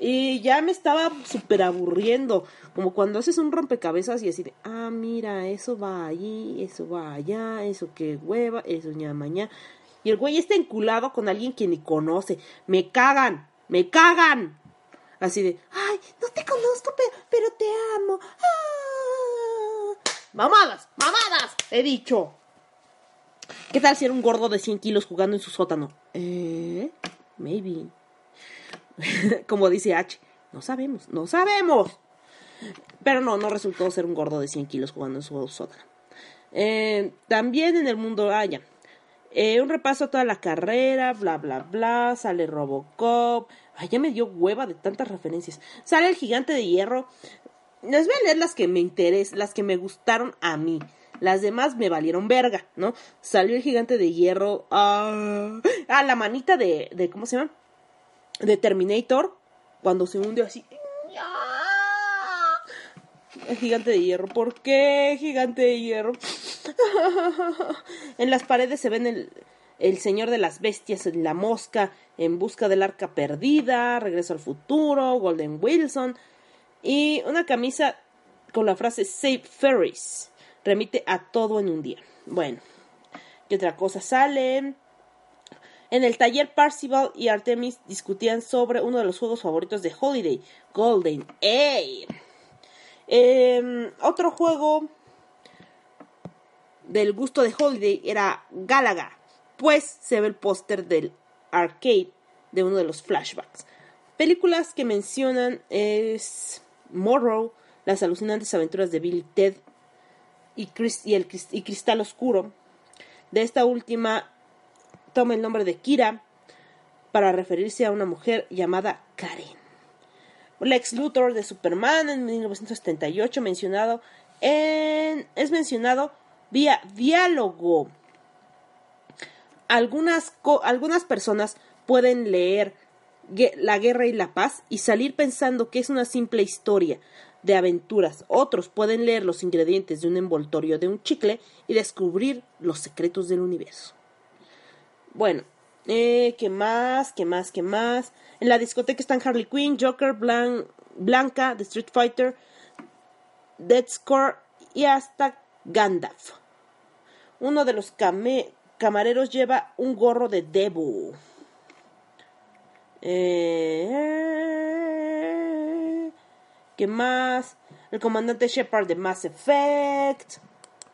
Y ya me estaba súper aburriendo, como cuando haces un rompecabezas y así de, ah, mira, eso va allí, eso va allá, eso que hueva, eso ña mañana. Y el güey está enculado con alguien que ni conoce. Me cagan, me cagan. Así de, ay, no te conozco, pero, pero te amo. ¡Ah! Mamadas, mamadas, he dicho. ¿Qué tal si era un gordo de 100 kilos jugando en su sótano? Eh, maybe. Como dice H, no sabemos, no sabemos. Pero no, no resultó ser un gordo de 100 kilos jugando en su sótano. Eh, también en el mundo haya. Eh, un repaso a toda la carrera, bla, bla, bla. Sale Robocop. Ay, ya me dio hueva de tantas referencias. Sale el gigante de hierro. Les voy a leer las que me interesan, las que me gustaron a mí. Las demás me valieron verga, ¿no? Salió el gigante de hierro. ah, ah la manita de, de. ¿Cómo se llama? De Terminator. Cuando se hundió así. El gigante de hierro. ¿Por qué gigante de hierro? en las paredes se ven el, el Señor de las Bestias, la mosca, en busca del arca perdida, Regreso al futuro, Golden Wilson y una camisa con la frase Save Ferris. Remite a todo en un día. Bueno, ¿qué otra cosa sale? En el taller Parcival y Artemis discutían sobre uno de los juegos favoritos de Holiday, Golden Age. Em, otro juego del gusto de Holiday era Galaga, pues se ve el póster del arcade de uno de los flashbacks. Películas que mencionan es Morrow, Las alucinantes aventuras de Billy Ted y, el, y Cristal Oscuro. De esta última toma el nombre de Kira para referirse a una mujer llamada Karen. Lex Luthor de Superman en 1978 mencionado en, es mencionado vía diálogo. Algunas, algunas personas pueden leer La guerra y la paz y salir pensando que es una simple historia de aventuras. Otros pueden leer los ingredientes de un envoltorio de un chicle y descubrir los secretos del universo. Bueno, eh, ¿qué más? ¿Qué más? ¿Qué más? En la discoteca están Harley Quinn, Joker, Blanca, The Street Fighter, Dead Score y hasta Gandalf. Uno de los camareros lleva un gorro de Debu. Eh, ¿Qué más? El comandante Shepard de Mass Effect.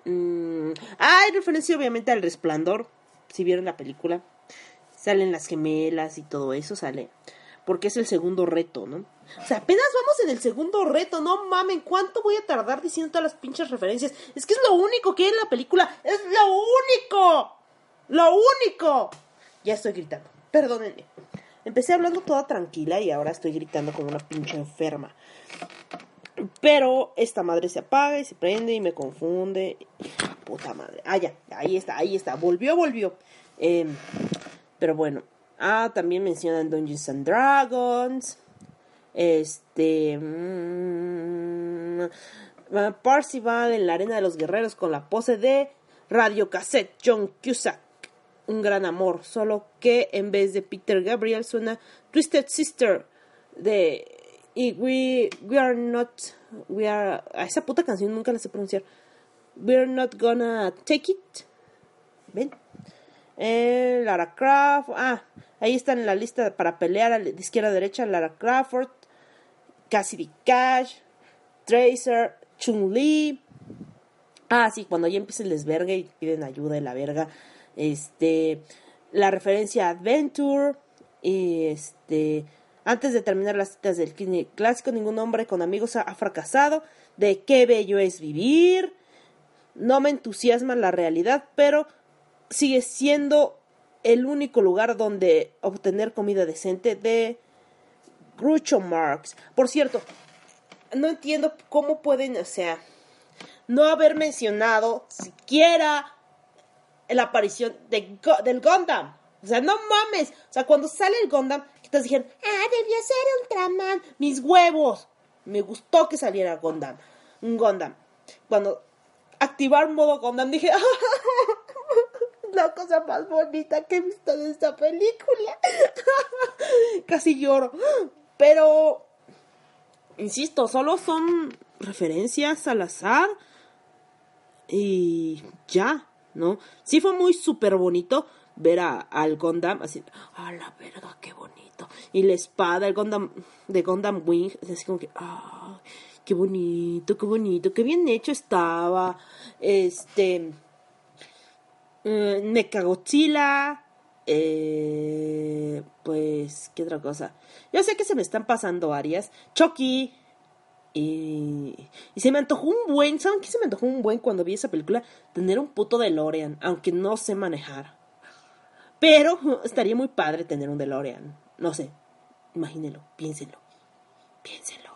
Mm, hay referencia obviamente al resplandor. Si vieron la película. Salen las gemelas y todo eso sale. Porque es el segundo reto, ¿no? O sea, apenas vamos en el segundo reto, no mamen, ¿cuánto voy a tardar diciendo todas las pinches referencias? Es que es lo único que hay en la película, es lo único, lo único. Ya estoy gritando, perdónenme. Empecé hablando toda tranquila y ahora estoy gritando como una pinche enferma. Pero esta madre se apaga y se prende y me confunde. Puta madre. Ah, ya, ahí está, ahí está. Volvió, volvió. Em, pero bueno. Ah, también mencionan Dungeons and Dragons. Este. Mmm, Parcival en la Arena de los Guerreros con la pose de Radio Cassette John Cusack. Un gran amor, solo que en vez de Peter Gabriel suena Twisted Sister de y we, we are not we are a esa puta canción nunca la sé pronunciar. We're not gonna take it. ¿Ven? Eh, Lara Croft. Ah, ahí está en la lista para pelear de izquierda a derecha. Lara Crawford, Cassidy Cash, Tracer, Chun-Li. Ah, sí, cuando ya empieza el desvergue y piden ayuda de la verga. Este, la referencia a Adventure. Este, antes de terminar las citas del clásico, ningún hombre con amigos ha, fracasado. De qué bello es vivir. No me entusiasma la realidad, pero sigue siendo el único lugar donde obtener comida decente de Groucho Marx. Por cierto, no entiendo cómo pueden, o sea, no haber mencionado siquiera la aparición de, del Gundam. O sea, no mames. O sea, cuando sale el Gundam, que te dijeron, ah, debió ser Ultraman. Mis huevos. Me gustó que saliera Gundam. Un Gundam. Cuando activar modo Gundam, dije, la cosa más bonita que he visto de esta película. Casi lloro. Pero, insisto, solo son referencias al azar. Y ya, ¿no? Sí fue muy súper bonito ver a, al Gundam así, a la verga, qué bonito. Y la espada, el Gundam de Gundam Wing, así como que, ah, qué bonito, qué bonito, qué bien hecho estaba. Este, eh, eh, pues, ¿qué otra cosa? Yo sé que se me están pasando varias. Chucky. Y, y se me antojó un buen, ¿saben qué se me antojó un buen cuando vi esa película? Tener un puto DeLorean, aunque no sé manejar. Pero estaría muy padre tener un DeLorean. No sé, imagínelo, piénsenlo. Piénsenlo.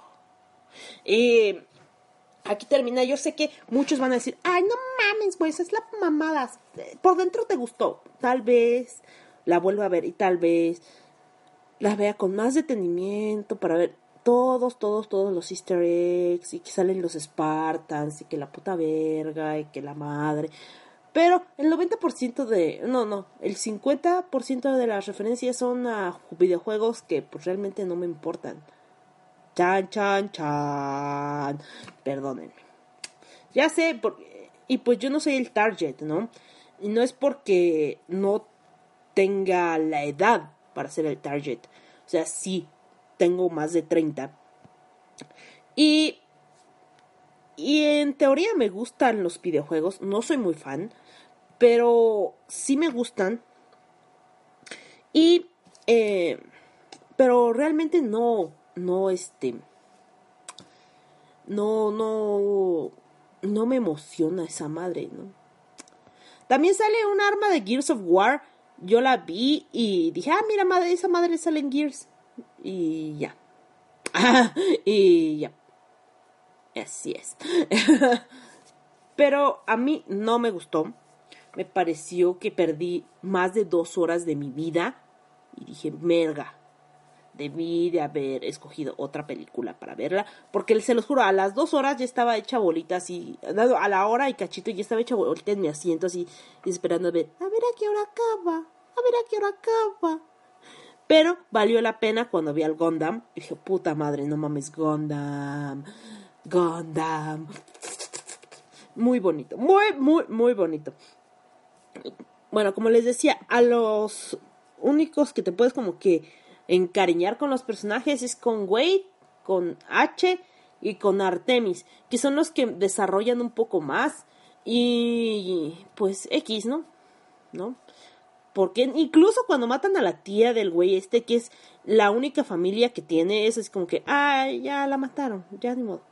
Y aquí termina. Yo sé que muchos van a decir, ay, no mames, pues es la mamada. Por dentro te gustó. Tal vez la vuelva a ver y tal vez la vea con más detenimiento para ver todos, todos, todos los easter eggs y que salen los Spartans y que la puta verga y que la madre. Pero el 90% de, no, no, el 50% de las referencias son a videojuegos que pues realmente no me importan. Chan, chan, chan. Perdónenme. Ya sé, y pues yo no soy el target, ¿no? Y no es porque no tenga la edad para ser el target. O sea, sí, tengo más de 30. Y y en teoría me gustan los videojuegos, no soy muy fan, pero sí me gustan. Y, eh, pero realmente no, no, este, no, no, no me emociona esa madre, ¿no? También sale un arma de Gears of War. Yo la vi y dije, ah, mira, madre, esa madre sale en Gears. Y ya. y ya. Así es. Pero a mí no me gustó. Me pareció que perdí más de dos horas de mi vida. Y dije, merga. Debí de haber escogido otra película para verla. Porque se los juro, a las dos horas ya estaba hecha bolita así. A la hora y cachito ya estaba hecha bolita en mi asiento así. esperando a ver. A ver a qué hora acaba. A ver a qué hora acaba. Pero valió la pena cuando vi al Gundam. Y dije, puta madre, no mames, Gundam. Gundam. Muy bonito, muy, muy, muy bonito. Bueno, como les decía, a los únicos que te puedes como que encariñar con los personajes es con Wade, con H y con Artemis, que son los que desarrollan un poco más. Y pues X, ¿no? ¿No? Porque incluso cuando matan a la tía del güey este, que es la única familia que tiene, es así como que, ay, ya la mataron, ya ni modo.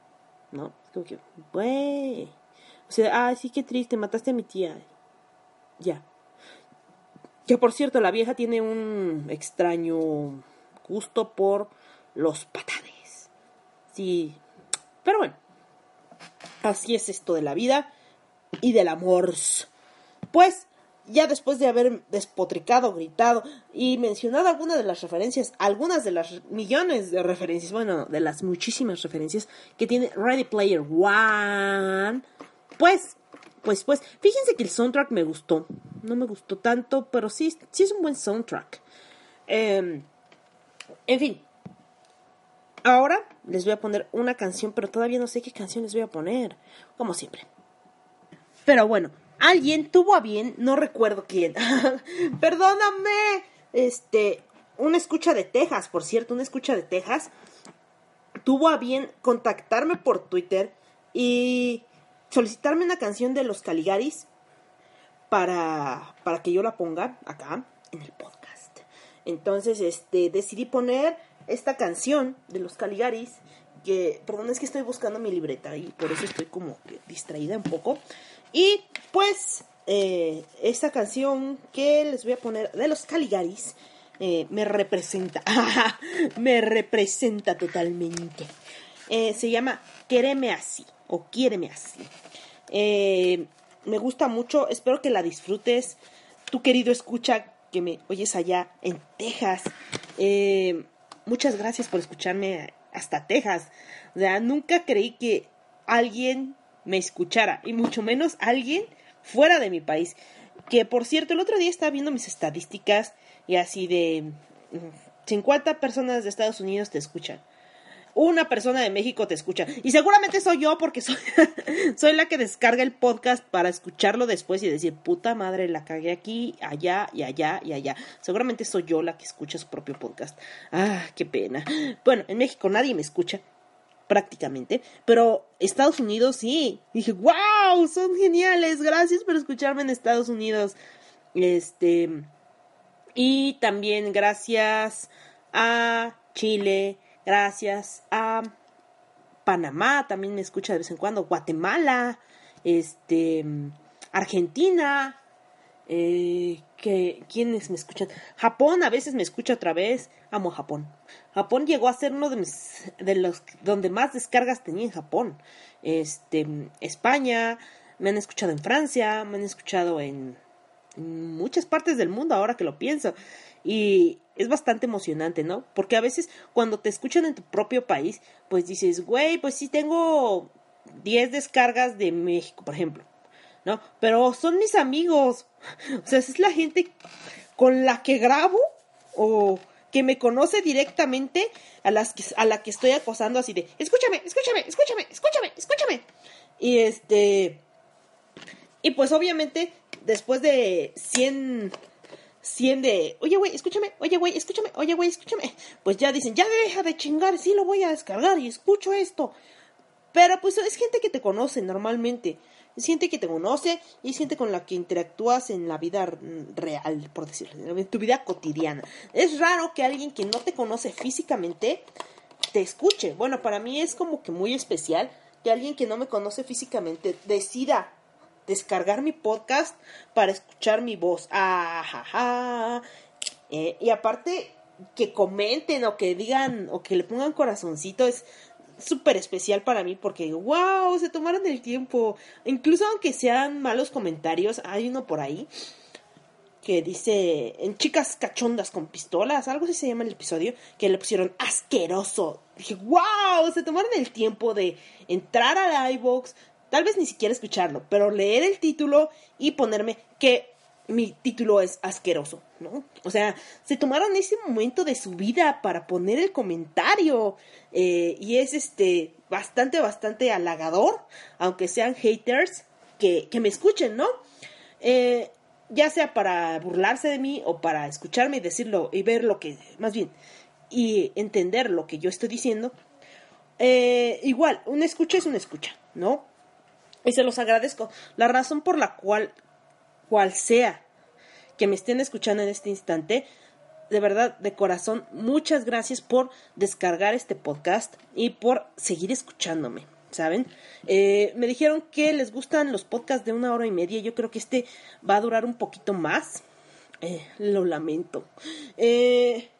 ¿no? Como que, güey. O sea, ah, sí, qué triste, mataste a mi tía. Ya. Que por cierto, la vieja tiene un extraño gusto por los patanes. Sí. Pero bueno. Así es esto de la vida y del amor. Pues ya después de haber despotricado, gritado y mencionado algunas de las referencias, algunas de las millones de referencias, bueno, de las muchísimas referencias que tiene Ready Player One, pues, pues, pues, fíjense que el soundtrack me gustó. No me gustó tanto, pero sí, sí es un buen soundtrack. Em, en fin. Ahora les voy a poner una canción, pero todavía no sé qué canción les voy a poner, como siempre. Pero bueno, alguien tuvo a bien, no recuerdo quién, perdóname, este, una escucha de Texas, por cierto, una escucha de Texas, tuvo a bien contactarme por Twitter y solicitarme una canción de los Caligaris para, para que yo la ponga acá en el podcast. Entonces, este, decidí poner esta canción de los Caligaris que, perdón, es que estoy buscando mi libreta y por eso estoy como distraída un poco. Y pues eh, esta canción que les voy a poner de los Caligaris eh, me representa, me representa totalmente. Eh, se llama Quéreme así o Quiéreme así. me gusta mucho, espero que la disfrutes. Tu querido escucha que me oyes allá en Texas. muchas gracias por escucharme hasta Texas. Nunca creí que alguien me escuchara, y mucho menos alguien fuera de mi país. Que por cierto, el otro día estaba viendo mis estadísticas y así de 50 mm, personas de Estados Unidos te escuchan. Una persona de México te escucha. Y seguramente soy yo porque soy, soy la que descarga el podcast para escucharlo después y decir, puta madre, la cagué aquí, allá y allá y allá. Seguramente soy yo la que escucha su propio podcast. Ah, qué pena. Bueno, en México nadie me escucha prácticamente, pero Estados Unidos sí. Dije, wow, son geniales, gracias por escucharme en Estados Unidos. Este, y también gracias a Chile, gracias a Panamá, también me escucha de vez en cuando, Guatemala, este, Argentina, eh, que, ¿quiénes me escuchan? Japón a veces me escucha otra vez, amo Japón. Japón llegó a ser uno de, mis, de los donde más descargas tenía en Japón. Este, España, me han escuchado en Francia, me han escuchado en, muchas partes del mundo ahora que lo pienso. Y es bastante emocionante, ¿no? Porque a veces cuando te escuchan en tu propio país, pues dices, güey, pues sí tengo 10 descargas de México, por ejemplo, ¿no? Pero son mis amigos. O sea, es la gente con la que grabo o que me conoce directamente a, las a la que estoy acosando así de, escúchame, escúchame, escúchame, escúchame, escúchame. Y este, y pues obviamente después de 100, 100 de, oye güey, escúchame, oye güey, escúchame, oye güey, escúchame, pues ya dicen, ya deja de chingar, sí lo voy a descargar y escucho esto. Pero pues es gente que te conoce normalmente. Es gente que te conoce y es gente con la que interactúas en la vida real, por decirlo, en tu vida cotidiana. Es raro que alguien que no te conoce físicamente te escuche. Bueno, para mí es como que muy especial que alguien que no me conoce físicamente decida descargar mi podcast para escuchar mi voz. Ah, eh, y aparte que comenten o que digan o que le pongan corazoncito es súper especial para mí porque wow, se tomaron el tiempo. Incluso aunque sean malos comentarios, hay uno por ahí que dice en chicas cachondas con pistolas, algo así se llama el episodio, que le pusieron asqueroso. Dije, wow, se tomaron el tiempo de entrar a la iBox, tal vez ni siquiera escucharlo, pero leer el título y ponerme que mi título es asqueroso, ¿no? O sea, se tomaron ese momento de su vida para poner el comentario eh, y es este bastante, bastante halagador, aunque sean haters que, que me escuchen, ¿no? Eh, ya sea para burlarse de mí o para escucharme y decirlo y ver lo que, más bien, y entender lo que yo estoy diciendo. Eh, igual, una escucha es una escucha, ¿no? Y se los agradezco. La razón por la cual, cual sea que me estén escuchando en este instante, de verdad, de corazón, muchas gracias por descargar este podcast y por seguir escuchándome, ¿saben? Eh, me dijeron que les gustan los podcasts de una hora y media. Yo creo que este va a durar un poquito más. Eh, lo lamento. Eh,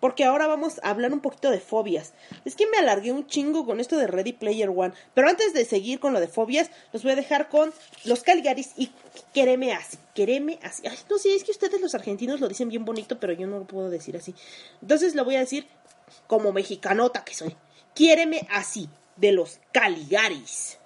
porque ahora vamos a hablar un poquito de fobias. Es que me alargué un chingo con esto de Ready Player One. Pero antes de seguir con lo de fobias, los voy a dejar con los Caligaris y quereme así. Quereme así. Ay, no sé, es que ustedes los argentinos lo dicen bien bonito, pero yo no lo puedo decir así. Entonces lo voy a decir como mexicanota que soy. Quiereme así, de los Caligaris.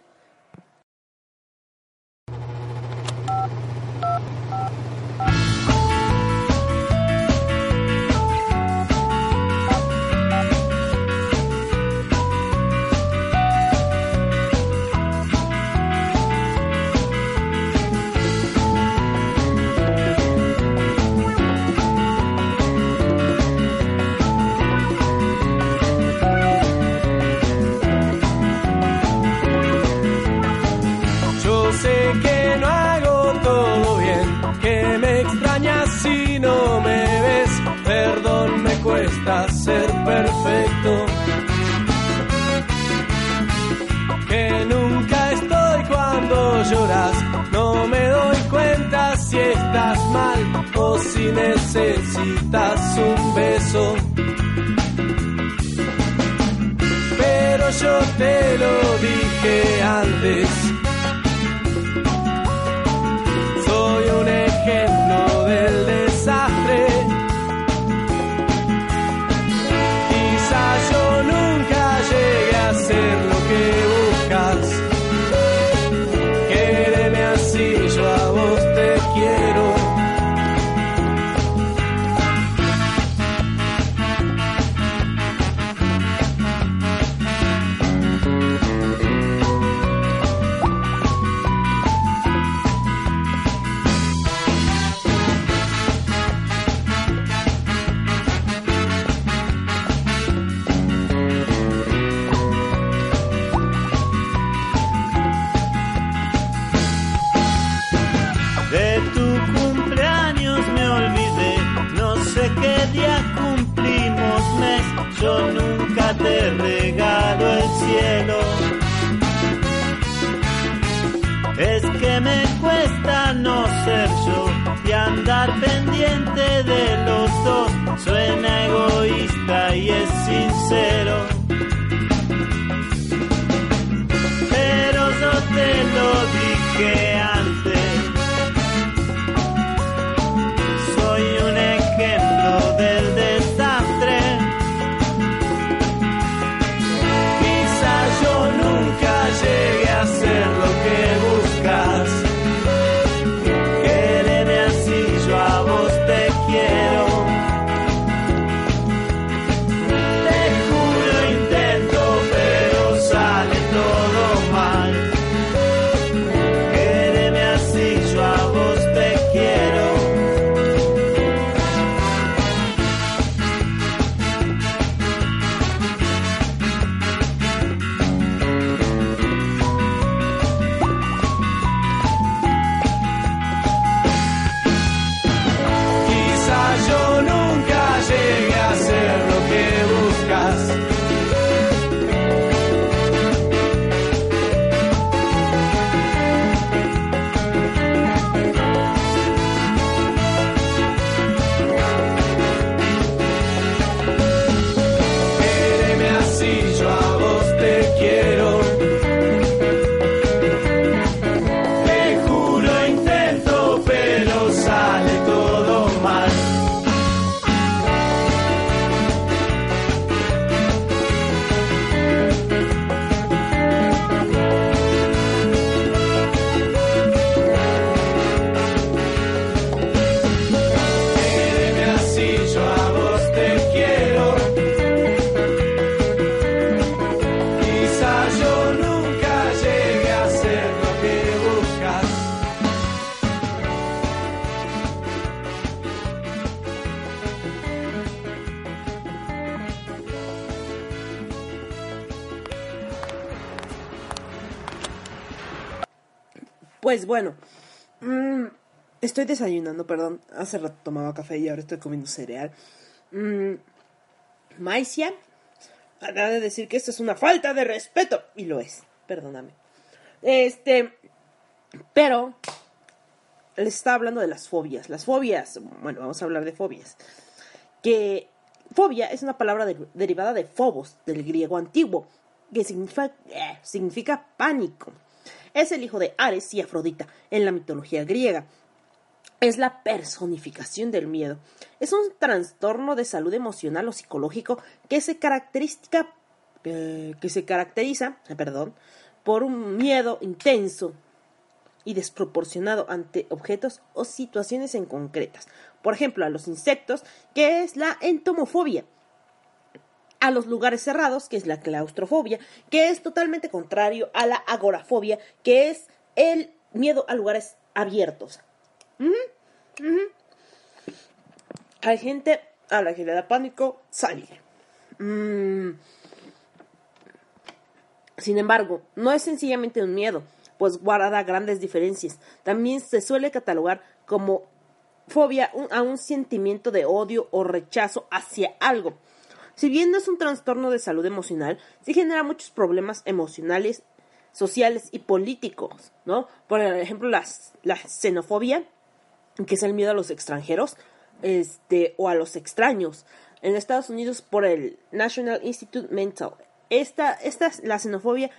O si necesitas un beso. Pero yo te lo dije antes. de los dos suena egoísta y es sincero. Estoy desayunando, perdón. Hace rato tomaba café y ahora estoy comiendo cereal. Mm, Maicia acaba de decir que esto es una falta de respeto. Y lo es, perdóname. Este, pero les estaba hablando de las fobias. Las fobias, bueno, vamos a hablar de fobias. Que fobia es una palabra de- derivada de phobos, del griego antiguo, que significa, eh, significa pánico. Es el hijo de Ares y Afrodita en la mitología griega. Es la personificación del miedo. Es un trastorno de salud emocional o psicológico que se caracteriza, eh, que se caracteriza, eh, perdón, por un miedo intenso y desproporcionado ante objetos o situaciones en concretas. Por ejemplo, a los insectos, que es la entomofobia. A los lugares cerrados, que es la claustrofobia, que es totalmente contrario a la agorafobia, que es el miedo a lugares abiertos. Hay gente a la que le da pánico salir. Mm. Sin embargo, no es sencillamente un miedo, pues guarda grandes diferencias. También se suele catalogar como fobia a un sentimiento de odio o rechazo hacia algo. Si bien no es un trastorno de salud emocional, sí genera muchos problemas emocionales, sociales y políticos, ¿no? Por ejemplo, la xenofobia, que es el miedo a los extranjeros, este, o a los extraños. En Estados Unidos por el National Institute Mental. Esta, esta la xenofobia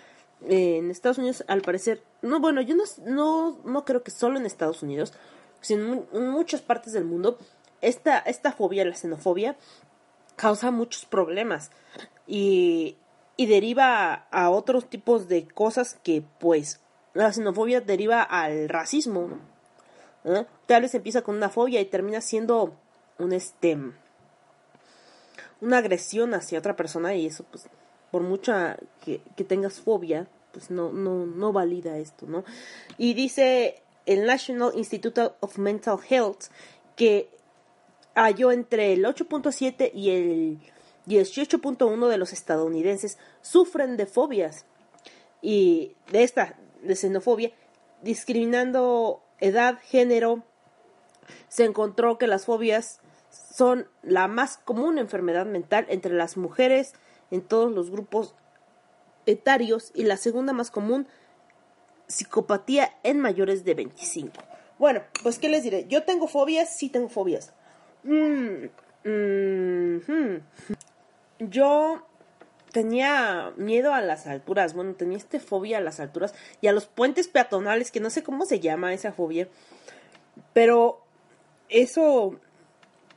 eh, en Estados Unidos, al parecer, no, bueno, yo no, no, no creo que solo en Estados Unidos, sino en, mu- en muchas partes del mundo, esta, esta fobia, la xenofobia, causa muchos problemas y, y deriva a, otros tipos de cosas que, pues, la xenofobia deriva al racismo. ¿Eh? Tal vez empieza con una fobia y termina siendo un este una agresión hacia otra persona y eso pues por mucha que, tengas fobia pues no, no, no valida esto, ¿no? Y dice el National Institute of Mental Health que halló entre el 8.7 y el 18.1 de los estadounidenses sufren de fobias y de esta de xenofobia discriminando edad, género, se encontró que las fobias son la más común enfermedad mental entre las mujeres en todos los grupos etarios y la segunda más común psicopatía en mayores de 25. Bueno, pues qué les diré, yo tengo fobias, sí tengo fobias. Mm, mm, hmm. Yo tenía miedo a las alturas, bueno, tenía este fobia a las alturas y a los puentes peatonales, que no sé cómo se llama esa fobia, pero eso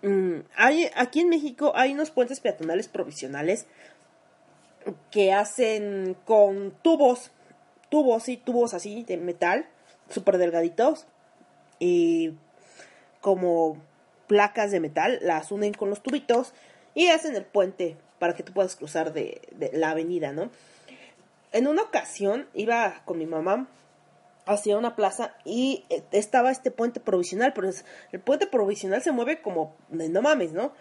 mm, hay aquí en México hay unos puentes peatonales provisionales que hacen con tubos, tubos y tubos así de metal, súper delgaditos y como placas de metal, las unen con los tubitos y hacen el puente para que tú puedas cruzar de, la avenida, ¿no? En una ocasión iba con mi mamá hacia una plaza y eh, estaba este puente provisional, pero el puente provisional se mueve como, no mames, ¿no?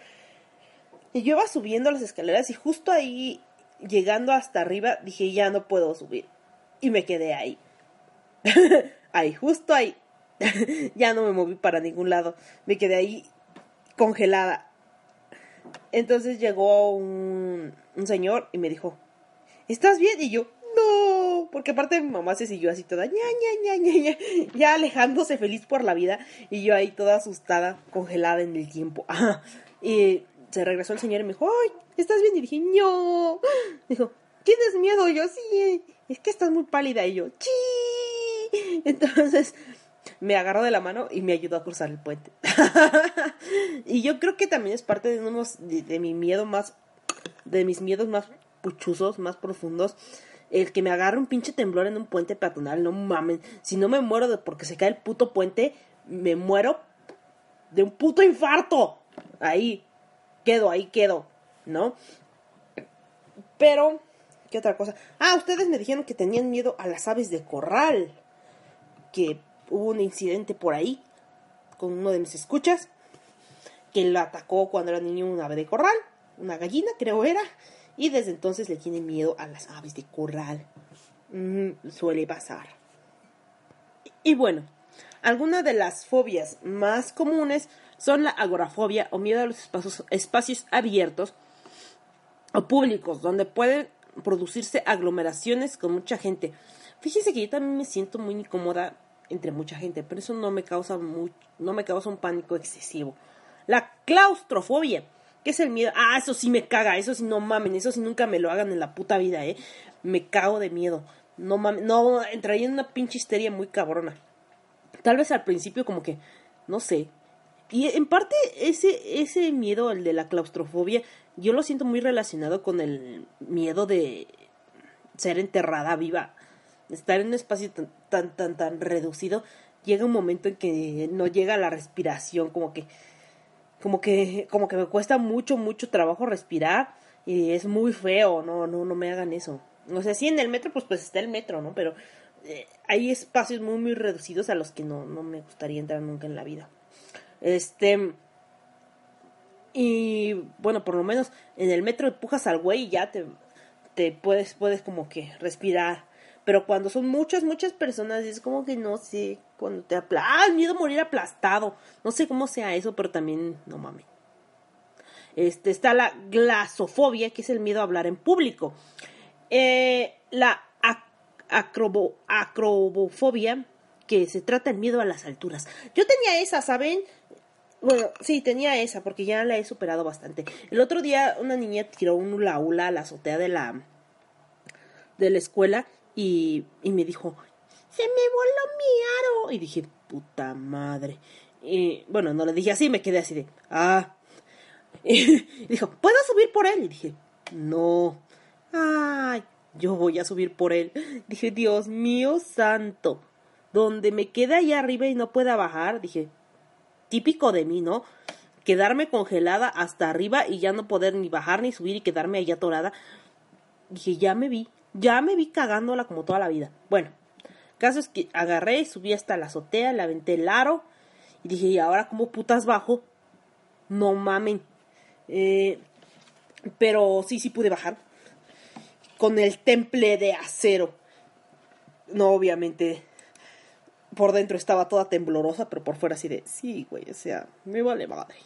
Y yo iba subiendo las escaleras y justo ahí, llegando hasta arriba, dije, ya no puedo subir. Y me quedé ahí. ahí, justo ahí. ya no me moví para ningún lado. Me quedé ahí congelada. Entonces llegó un, un señor y me dijo, ¿estás bien? Y yo, no, porque aparte mi mamá se siguió así toda, ña, ña, ña, ña, ya alejándose feliz por la vida y yo ahí toda asustada, congelada en el tiempo. Y se regresó el señor y me dijo, ay, ¿estás bien? Y dije, no. Dijo, ¿tienes miedo? Y yo, sí, es que estás muy pálida. Y yo, sí. Entonces me agarró de la mano y me ayudó a cruzar el puente. y yo creo que también es parte de unos de, de mi miedo más de mis miedos más puchuzos, más profundos. El que me agarre un pinche temblor en un puente peatonal, no mamen. Si no me muero de porque se cae el puto puente, me muero de un puto infarto. Ahí quedo, ahí quedo, ¿no? Pero, ¿qué otra cosa? Ah, ustedes me dijeron que tenían miedo a las aves de corral. Que hubo un incidente por ahí con uno de mis escuchas que lo atacó cuando era niño un ave de corral, una gallina creo era, y desde entonces le tiene miedo a las aves de corral. Mm, suele pasar. Y bueno, algunas de las fobias más comunes son la agorafobia o miedo a los espacios, espacios abiertos o públicos, donde pueden producirse aglomeraciones con mucha gente. Fíjense que yo también me siento muy incómoda entre mucha gente, pero eso no me causa no me causa un pánico excesivo. La claustrofobia, que es el miedo. Ah, eso sí me caga, eso sí no mamen, eso sí nunca me lo hagan en la puta vida, eh. Me cago de miedo. No mames, no entraría en una pinche histeria muy cabrona. Tal vez al principio como que no sé. Y en parte ese ese miedo el de la claustrofobia yo lo siento muy relacionado con el miedo de ser enterrada viva. Estar en un espacio tan, tan, tan, tan reducido, llega un momento en que no llega la respiración, como que, como que, como que me cuesta mucho, mucho trabajo respirar y es muy feo, no, no, no me hagan eso. O sea, sí en el metro, pues, pues está el metro, ¿no? Pero eh, hay espacios muy, muy reducidos a los que no, no me gustaría entrar nunca en la vida. Este, y bueno, por lo menos en el metro empujas al güey y ya te, te puedes, puedes como que respirar. Pero cuando son muchas, muchas personas, es como que no sé, cuando te apla ¡Ah, miedo a morir aplastado! No sé cómo sea eso, pero también, no mames. Este, está la glasofobia, que es el miedo a hablar en público. Eh, la acrobo acrobofobia, que se trata del miedo a las alturas. Yo tenía esa, ¿saben? Bueno, sí, tenía esa porque ya la he superado bastante. El otro día una niña tiró un hula hula a la azotea de la de la escuela y, y me dijo, se me voló mi aro. Y dije, puta madre. Y bueno, no le dije así, me quedé así de, ah. Dijo, ¿puedo subir por él? Y dije, no. Ay, yo voy a subir por él. Dije, Dios mío santo. Donde me quede allá arriba y no pueda bajar, dije, típico de mí, ¿no? Quedarme congelada hasta arriba y ya no poder ni bajar ni subir y quedarme allá atorada. Dije, ya me vi, ya me vi cagándola como toda la vida. Bueno, caso es que agarré, subí hasta la azotea, le aventé el aro y dije, ¿y ahora cómo putas bajo? No mamen. Eh, pero sí, sí pude bajar. Con el temple de acero. No, obviamente por dentro estaba toda temblorosa, pero por fuera así de, sí, güey, o sea, me vale madre.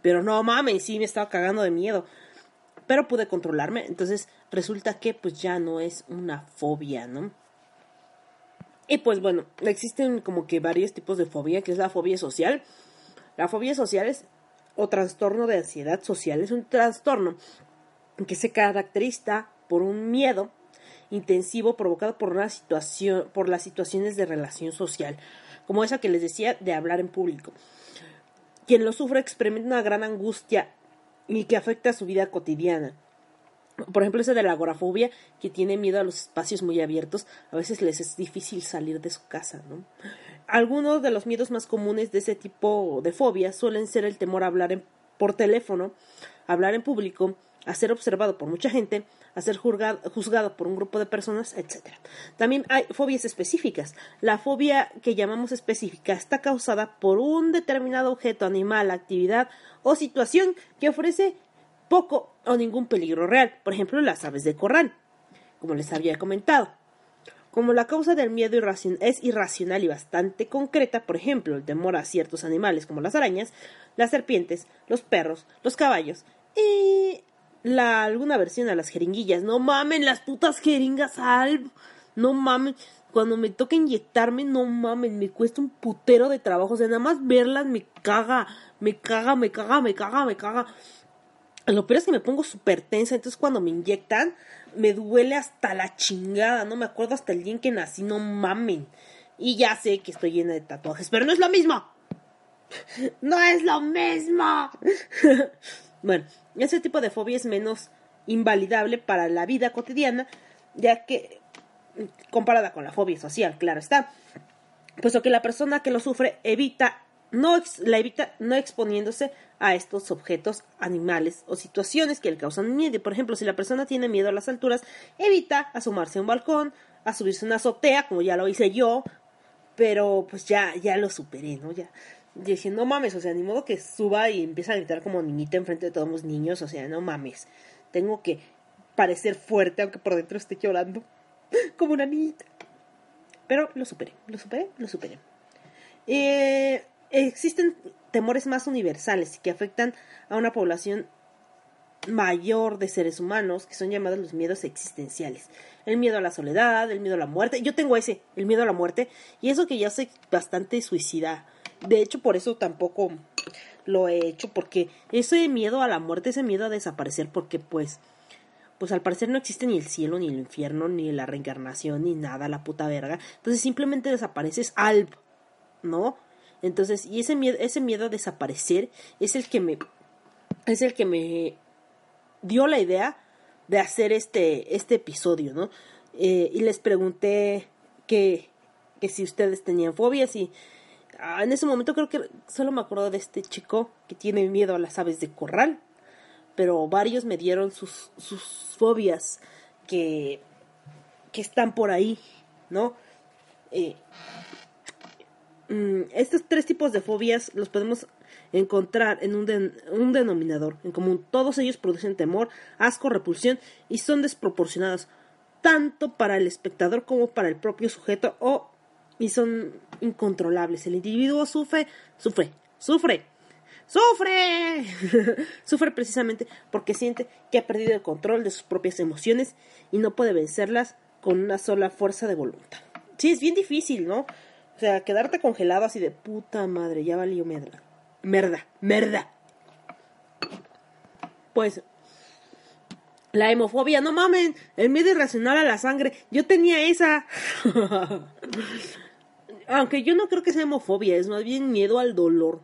Pero no mames, sí me estaba cagando de miedo. Pero pude controlarme, entonces resulta que pues ya no es una fobia, ¿no? Y pues bueno, existen como que varios tipos de fobia, que es la fobia social. La fobia social es, o trastorno de ansiedad social, es un trastorno que se caracteriza por un miedo intensivo provocado por una situación, por las situaciones de relación social, como esa que les decía de hablar en público. Quien lo sufre experimenta una gran angustia y que afecta a su vida cotidiana. Por ejemplo, ese de la agorafobia, que tiene miedo a los espacios muy abiertos, a veces les es difícil salir de su casa, ¿no? Algunos de los miedos más comunes de ese tipo de fobia suelen ser el temor a hablar por teléfono, hablar en público, a ser observado por mucha gente, a ser juzgado, por un grupo de personas, etc. También hay fobias específicas. La fobia que llamamos específica está causada por un determinado objeto, animal, actividad o situación que ofrece poco o ningún peligro real. Por ejemplo, las aves de corral, como les había comentado. Como la causa del miedo es irracional y bastante concreta, por ejemplo, el temor a ciertos animales como las arañas, las serpientes, los perros, los caballos y la alguna versión a las jeringuillas. No mamen las putas jeringas al no mamen. Cuando me toca inyectarme, no mamen, me cuesta un putero de trabajo. O sea, nada más verlas me caga, me caga, me caga, me caga, me caga. Lo peor es que me pongo súper tensa. Entonces, cuando me inyectan, me duele hasta la chingada. No me acuerdo hasta el día en que nací, no mamen. Y ya sé que estoy llena de tatuajes, pero no es lo mismo. No es lo mismo. Bueno, ese tipo de fobia es menos invalidable para la vida cotidiana, ya que comparada con la fobia social, claro está, puesto que la persona que lo sufre evita no la evita no exponiéndose a estos objetos, animales o situaciones que le causan miedo. Por ejemplo, si la persona tiene miedo a las alturas, evita asomarse a un balcón, a subirse a una azotea, como ya lo hice yo, pero pues ya ya lo superé, ¿no? Ya dije, no mames, o sea, ni modo que suba y empieza a gritar como niñita enfrente de todos los niños, o sea, no mames. Tengo que parecer fuerte aunque por dentro esté llorando como una niñita. Pero lo superé, lo superé, lo superé. Eh, existen temores más universales que afectan a una población mayor de seres humanos, que son llamados los miedos existenciales. El miedo a la soledad, el miedo a la muerte. Yo tengo ese, el miedo a la muerte. Y eso que ya sé bastante suicida. De hecho, por eso tampoco lo he hecho, porque ese miedo a la muerte, ese miedo a desaparecer, porque pues, pues al parecer no existe ni el cielo, ni el infierno, ni la reencarnación, ni nada, la puta verga. Entonces simplemente desapareces al, ¿no? Entonces, y ese miedo, ese miedo a desaparecer es el que me, es el que me dio la idea de hacer este, este episodio, ¿no? Eh, y les pregunté que, que si ustedes tenían fobias y ah, en ese momento creo que solo me acuerdo de este chico que tiene miedo a las aves de corral, pero varios me dieron sus, sus fobias que, que están por ahí, ¿no? Eh, mm, estos tres tipos de fobias los podemos encontrar en un, un denominador en común. Todos ellos producen temor, asco, repulsión y son desproporcionados tanto para el espectador como para el propio sujeto o y son incontrolables. El individuo sufre, sufre, sufre, sufre, sufre precisamente porque siente que ha perdido el control de sus propias emociones y no puede vencerlas con una sola fuerza de voluntad. Sí, es bien difícil, ¿no? O sea, quedarte congelado así de puta madre, ya valió medra merda, merda. Pues la hemofobia, no mamen, el miedo irracional a la sangre. Yo tenía esa. Aunque yo no creo que sea hemofobia, es más bien miedo al dolor.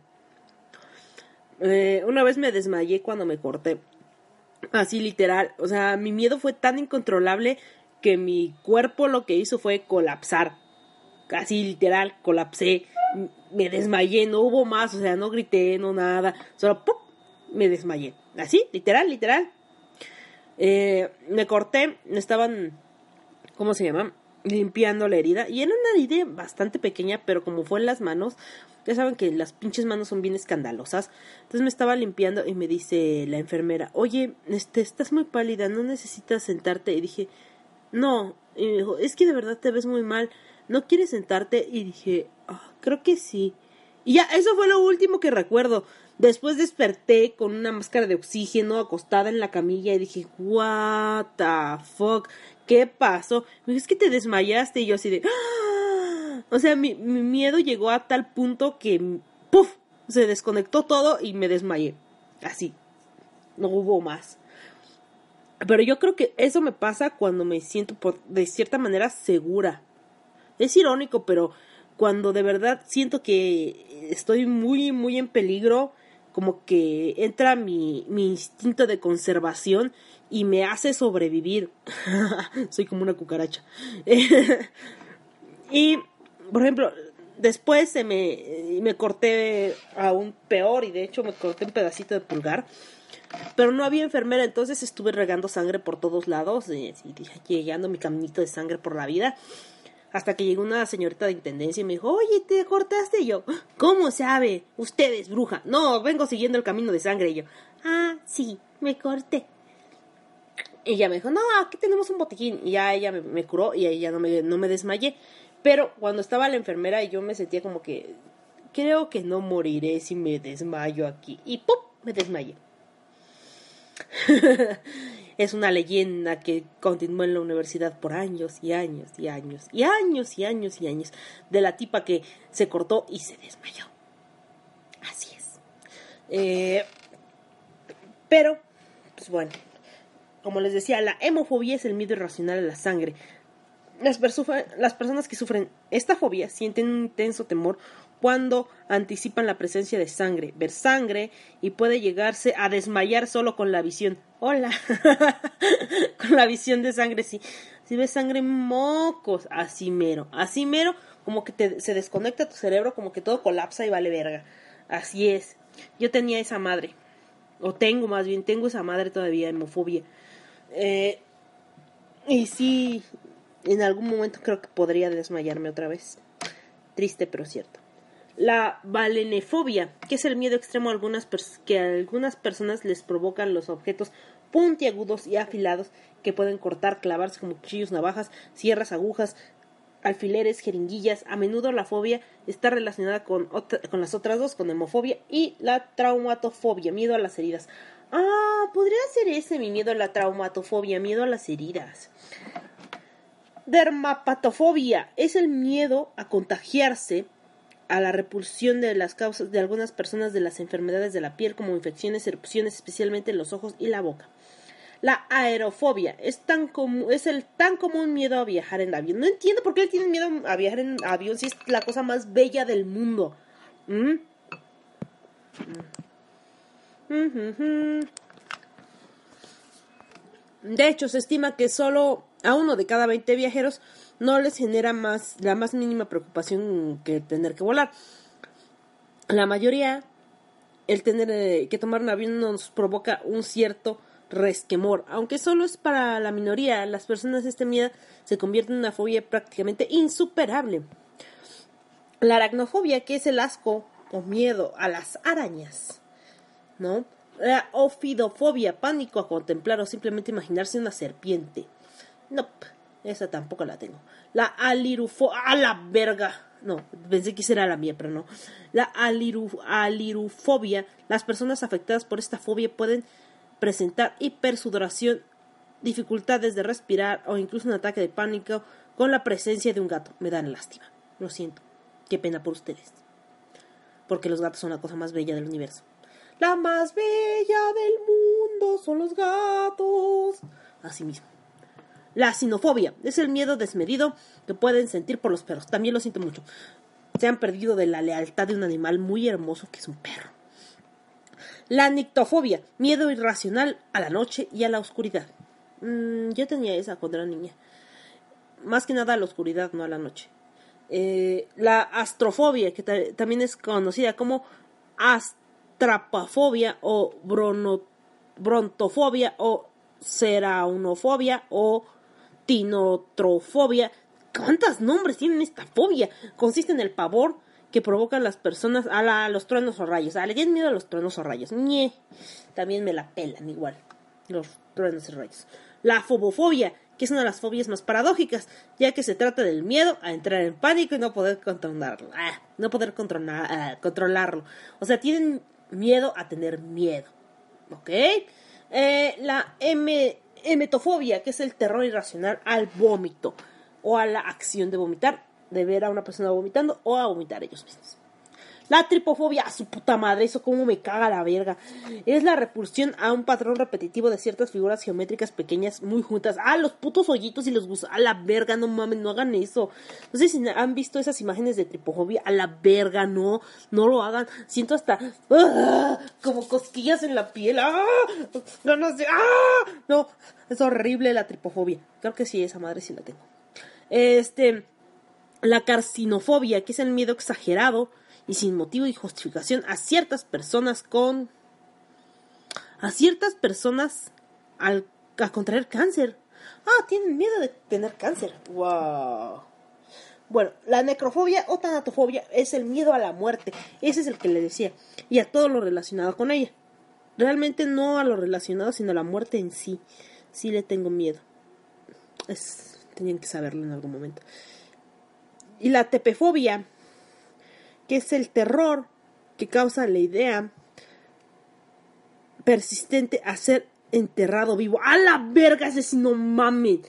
Eh, una vez me desmayé cuando me corté. Así literal. O sea, mi miedo fue tan incontrolable que mi cuerpo lo que hizo fue colapsar. Así literal, colapsé me desmayé, no hubo más, o sea, no grité, no nada, solo ¡pum! me desmayé. Así, literal, literal. Eh, me corté, estaban, ¿cómo se llama? Limpiando la herida. Y era una herida bastante pequeña, pero como fue en las manos, ya saben que las pinches manos son bien escandalosas. Entonces me estaba limpiando y me dice la enfermera, oye, este, estás muy pálida, no necesitas sentarte. Y dije, no. Y me dijo, es que de verdad te ves muy mal. ¿No quieres sentarte? Y dije, Ah, creo que sí. Y ya, eso fue lo último que recuerdo. Después desperté con una máscara de oxígeno acostada en la camilla y dije, what the fuck, ¿qué pasó? Me es que te desmayaste y yo así de... ¡Ah! O sea, mi, mi miedo llegó a tal punto que, ¡puf! Se desconectó todo y me desmayé. Así. No hubo más. Pero yo creo que eso me pasa cuando me siento por, de cierta manera segura. Es irónico, pero cuando de verdad siento que estoy muy, muy en peligro, como que entra mi, mi instinto de conservación y me hace sobrevivir. Soy como una cucaracha. y, por ejemplo, después se me, me corté aún peor y de hecho me corté un pedacito de pulgar. Pero no había enfermera, entonces estuve regando sangre por todos lados y, y llegando mi caminito de sangre por la vida. Hasta que llegó una señorita de intendencia y me dijo, oye, ¿te cortaste? Y yo, ¿cómo sabe? Usted es bruja. No, vengo siguiendo el camino de sangre. Y yo, ah, sí, me corté. Y ella me dijo, no, aquí tenemos un botiquín. Y ya ella me, curó y ahí ya no me, no me desmayé. Pero cuando estaba la enfermera y yo me sentía como que, creo que no moriré si me desmayo aquí. Y ¡pum! me desmayé. es una leyenda que continuó en la universidad por años y años y años y años y años y años de la tipa que se cortó y se desmayó. Así es. Eh, pero, pues bueno, como les decía, la hemofobia es el miedo irracional a la sangre. Las, las personas que sufren esta fobia sienten un intenso temor cuando anticipan la presencia de sangre, ver sangre y puede llegarse a desmayar solo con la visión. Hola, con la visión de sangre, sí. Si ves sangre, mocos, así mero, así mero, como que se desconecta tu cerebro, como que todo colapsa y vale verga. Así es. Yo tenía esa madre, o tengo más bien, tengo esa madre todavía, hemofobia. Eh, y sí, en algún momento creo que podría desmayarme otra vez. Triste, pero cierto la balenefobia, que es el miedo extremo a algunas que a algunas personas les provocan los objetos puntiagudos y afilados que pueden cortar, clavarse como cuchillos, navajas, sierras, agujas, alfileres, jeringuillas. A menudo la fobia está relacionada con, con las otras dos, con hemofobia y la traumatofobia, miedo a las heridas. Ah, podría ser ese mi miedo a la traumatofobia, miedo a las heridas. Dermapatofobia es el miedo a contagiarse a la repulsión de las causas de algunas personas de las enfermedades de la piel como infecciones, erupciones, especialmente en los ojos y la boca. La aerofobia es tan es el tan común miedo a viajar en avión. No entiendo por qué tienen miedo a viajar en avión si es la cosa más bella del mundo. ¿Mm? De hecho, se estima que solo a uno de cada 20 viajeros no les genera más la más mínima preocupación que tener que volar. La mayoría, el tener eh, que tomar un avión nos provoca un cierto resquemor, aunque solo es para la minoría, las personas este miedo se convierte en una fobia prácticamente insuperable. La aracnofobia, que es el asco o miedo a las arañas, ¿no? La ofidofobia, pánico a contemplar o simplemente imaginarse una serpiente. No, esa tampoco la tengo. La alirufobia, a la verga. No, pensé que era la mía, pero no. La alirufobia, las personas afectadas por esta fobia pueden presentar hipersudoración, dificultades de respirar o incluso un ataque de pánico con la presencia de un gato. Me dan lástima. Lo siento. Qué pena por ustedes. Porque los gatos son la cosa más bella del universo. La más bella del mundo son los gatos. Así mismo. La sinofobia es el miedo desmedido que pueden sentir por los perros. También lo siento mucho. Se han perdido de la lealtad de un animal muy hermoso que es un perro. La nictofobia, miedo irracional a la noche y a la oscuridad. Mm, yo tenía esa cuando era niña. Más que nada a la oscuridad, no a la noche. Eh, la astrofobia, que también es conocida como astrapafobia o brontofobia o ceraunofobia o tinotrofobia. ¿Cuántos nombres tienen esta fobia? Consiste en el pavor que provocan las personas a, los truenos o rayos. Ah, le tienen miedo a los truenos o rayos. También me la pelan igual. Los truenos y rayos. La fobofobia, que es una de las fobias más paradójicas, ya que se trata del miedo a entrar en pánico y no poder controlarlo. Ah, no poder controlar, ah, controlarlo. O sea, tienen miedo a tener miedo. ¿Ok? Eh, la emetofobia, que es el terror irracional al vómito o a la acción de vomitar de ver a una persona vomitando o a vomitar ellos mismos. La tripofobia, a su puta madre, eso como me caga la verga. Es la repulsión a un patrón repetitivo de ciertas figuras geométricas pequeñas muy juntas. Ah, los putos hoyitos y los gusanos. A la verga, no mames, no hagan eso. No sé si han visto esas imágenes de tripofobia. A la verga, no, no lo hagan. Siento hasta ¡ah! como cosquillas en la piel. ¡Ah! No, no sé. ¡Ah! No, es horrible la tripofobia. Creo que sí, esa madre sí la tengo. Este la carcinofobia, que es el miedo exagerado y sin motivo y justificación a ciertas personas con a ciertas personas al, a contraer cáncer. Ah, tienen miedo de tener cáncer. Wow. Bueno, la necrofobia o tanatofobia es el miedo a la muerte. Ese es el que le decía. Y a todo lo relacionado con ella. Realmente no a lo relacionado, sino a la muerte en sí. Sí le tengo miedo. Tenían que saberlo en algún momento. Y la tepefobia, que es el terror que causa la idea persistente a ser enterrado vivo. ¡A la verga! Ese sí, no mamen.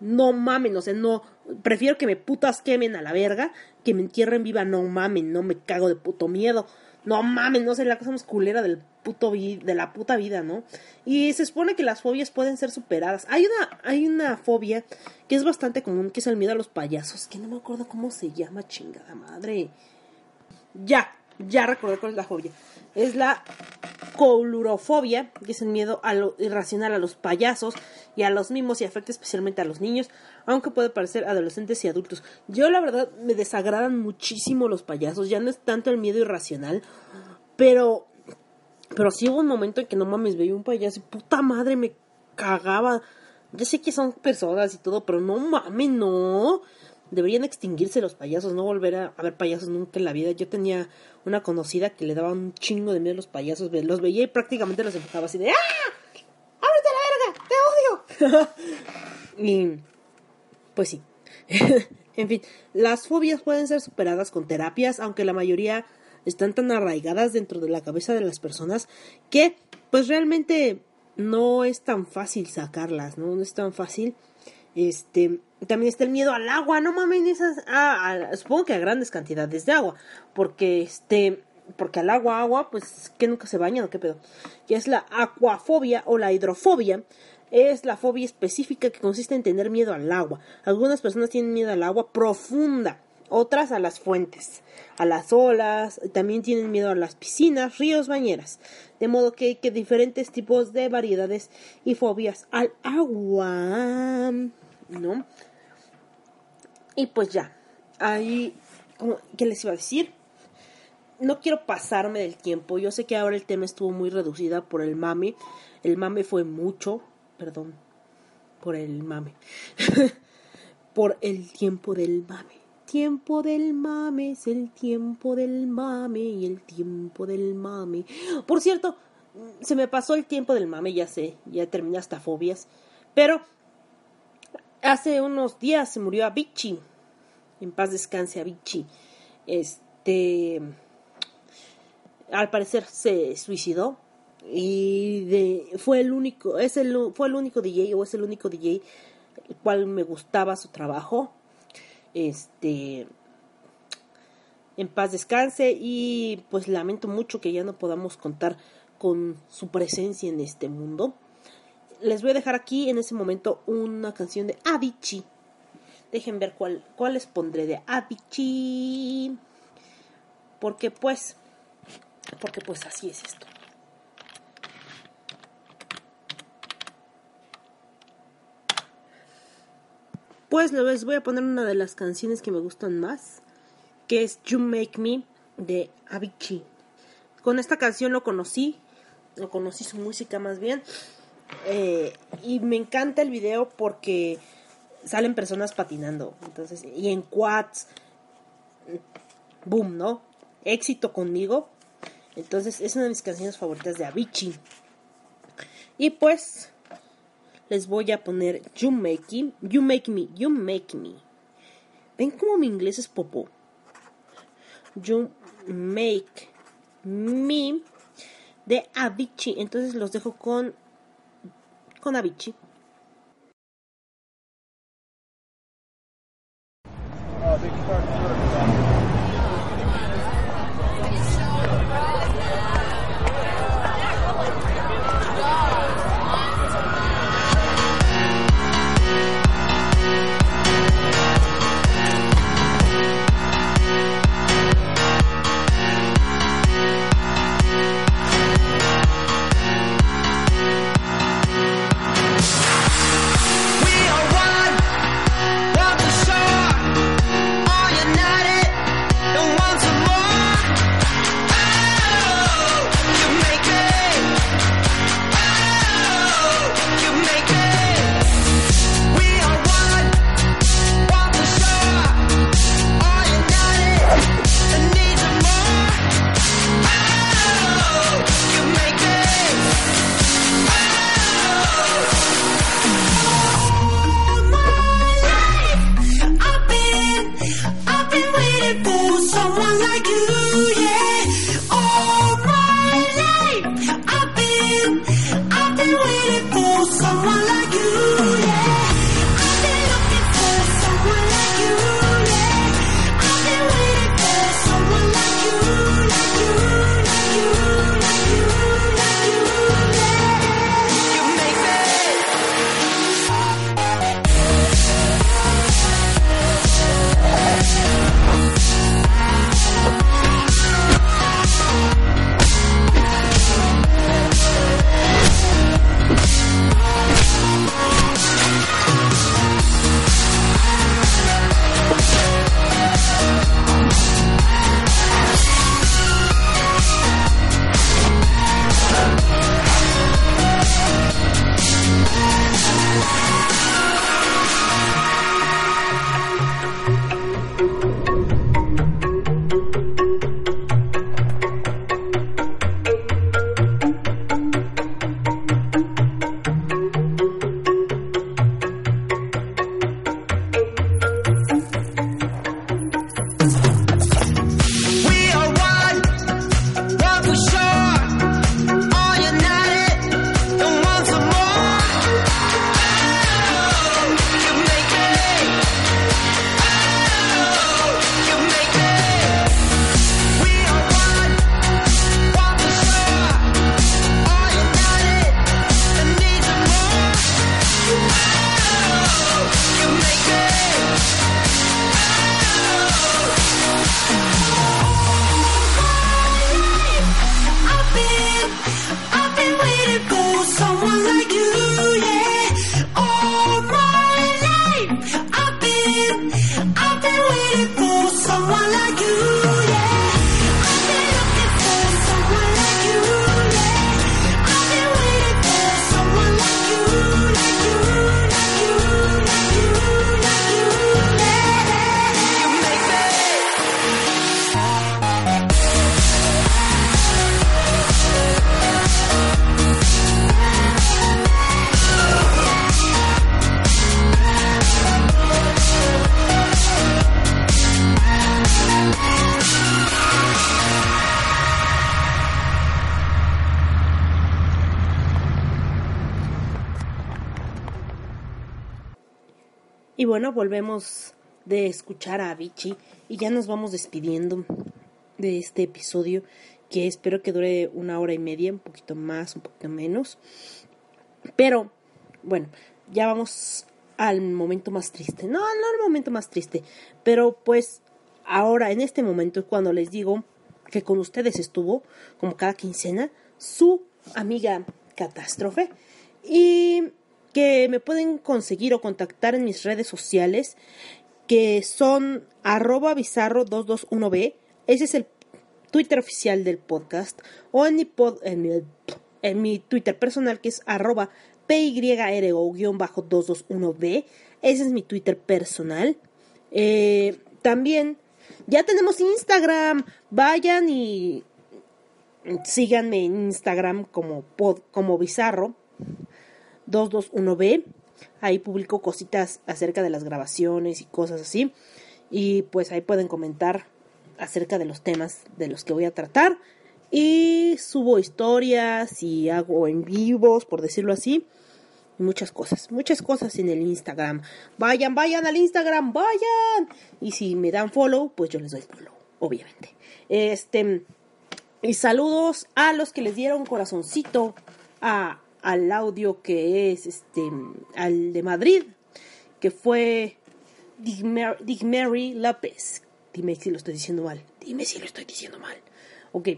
No mamen, o sea, no. Prefiero que me putas quemen a la verga que me entierren viva. No mamen, no me cago de puto miedo. No mamen, no sé, la cosa más culera del puto de la puta vida, ¿no? Y se supone que las fobias pueden ser superadas. Hay una, hay una fobia que es bastante común, que es el miedo a los payasos, que no me acuerdo cómo se llama, chingada madre. Ya, ya recordé cuál es la fobia. Es la coulurofobia, que es el miedo a lo irracional a los payasos y a los mismos y afecta especialmente a los niños, aunque puede parecer adolescentes y adultos. Yo la verdad me desagradan muchísimo los payasos, ya no es tanto el miedo irracional, pero pero sí hubo un momento en que no mames, veía un payaso y puta madre me cagaba. Ya sé que son personas y todo, pero no mames, no. Deberían extinguirse los payasos, no volver a, ver payasos nunca en la vida. Yo tenía una conocida que le daba un chingo de miedo a los payasos. Los veía y prácticamente los enfocaba así de ¡Ah! ¡Ábrete la verga! ¡Te odio! y pues sí. En fin, las fobias pueden ser superadas con terapias, aunque la mayoría están tan arraigadas dentro de la cabeza de las personas que pues realmente no es tan fácil sacarlas, ¿no? No es tan fácil. Este, también está el miedo al agua, no mames, esas, ah, supongo que a grandes cantidades de agua, porque este, porque al agua, agua, pues que nunca se bañan o qué pedo. Y es la acuafobia o la hidrofobia, es la fobia específica que consiste en tener miedo al agua. Algunas personas tienen miedo al agua profunda, otras a las fuentes, a las olas, también tienen miedo a las piscinas, ríos, bañeras. De modo que hay que diferentes tipos de variedades y fobias al agua, ¿no? Y pues ya, ahí, ¿qué les iba a decir? No quiero pasarme del tiempo. Yo sé que ahora el tema estuvo muy reducida por el mame. El mame fue mucho, perdón, por el mame. por el tiempo del mame. Tiempo del mame es el tiempo del mame y el tiempo del mame. Por cierto, se me pasó el tiempo del mame, ya sé, ya terminé hasta fobias. Pero hace unos días se murió Avicii. En paz descanse Avicii. Este. Al parecer se suicidó y fue el único, es el, fue el único DJ o es el único DJ el cual me gustaba su trabajo. Este, en paz descanse y pues lamento mucho que ya no podamos contar con su presencia en este mundo. Les voy a dejar aquí en ese momento una canción de Avicii. Dejen ver cuál, cuál les pondré de Avicii. Porque pues, porque pues así es esto. Pues les voy a poner una de las canciones que me gustan más, que es You Make Me de Avicii. Con esta canción lo conocí, lo conocí su música más bien, eh, y me encanta el video porque salen personas patinando, entonces y en quads, boom, ¿no? Éxito conmigo. Entonces es una de mis canciones favoritas de Avicii. Y pues les voy a poner You Make Me, You Make Me, You Make Me. ¿Ven cómo mi inglés es popo? You Make Me de Avicii. Entonces los dejo con con Bueno, volvemos de escuchar a Avicii y ya nos vamos despidiendo de este episodio que espero que dure una hora y media, un poquito más, un poquito menos. Pero, bueno, ya vamos al momento más triste. No, no al momento más triste, pero pues ahora en este momento es cuando les digo que con ustedes estuvo, como cada quincena, su amiga Catástrofe y que me pueden conseguir o contactar en mis redes sociales que son arroba bizarro 221b. Ese es el Twitter oficial del podcast o en mi, en mi, Twitter personal que es arroba PYRO-221B. Ese es mi Twitter personal. Eh, también ya tenemos Instagram. Vayan y síganme en Instagram como, pod, como bizarro 221B. Ahí publico cositas acerca de las grabaciones y cosas así. Y pues ahí pueden comentar acerca de los temas de los que voy a tratar. Y subo historias y hago en vivos, por decirlo así. muchas cosas, muchas cosas en el Instagram. Vayan, vayan al Instagram, vayan. Y si me dan follow, pues yo les doy follow, obviamente. Este. Y saludos a los que les dieron corazoncito a, al audio que es este al de Madrid, que fue Digmary López. Dime si lo estoy diciendo mal. Dime si lo estoy diciendo mal. Ok.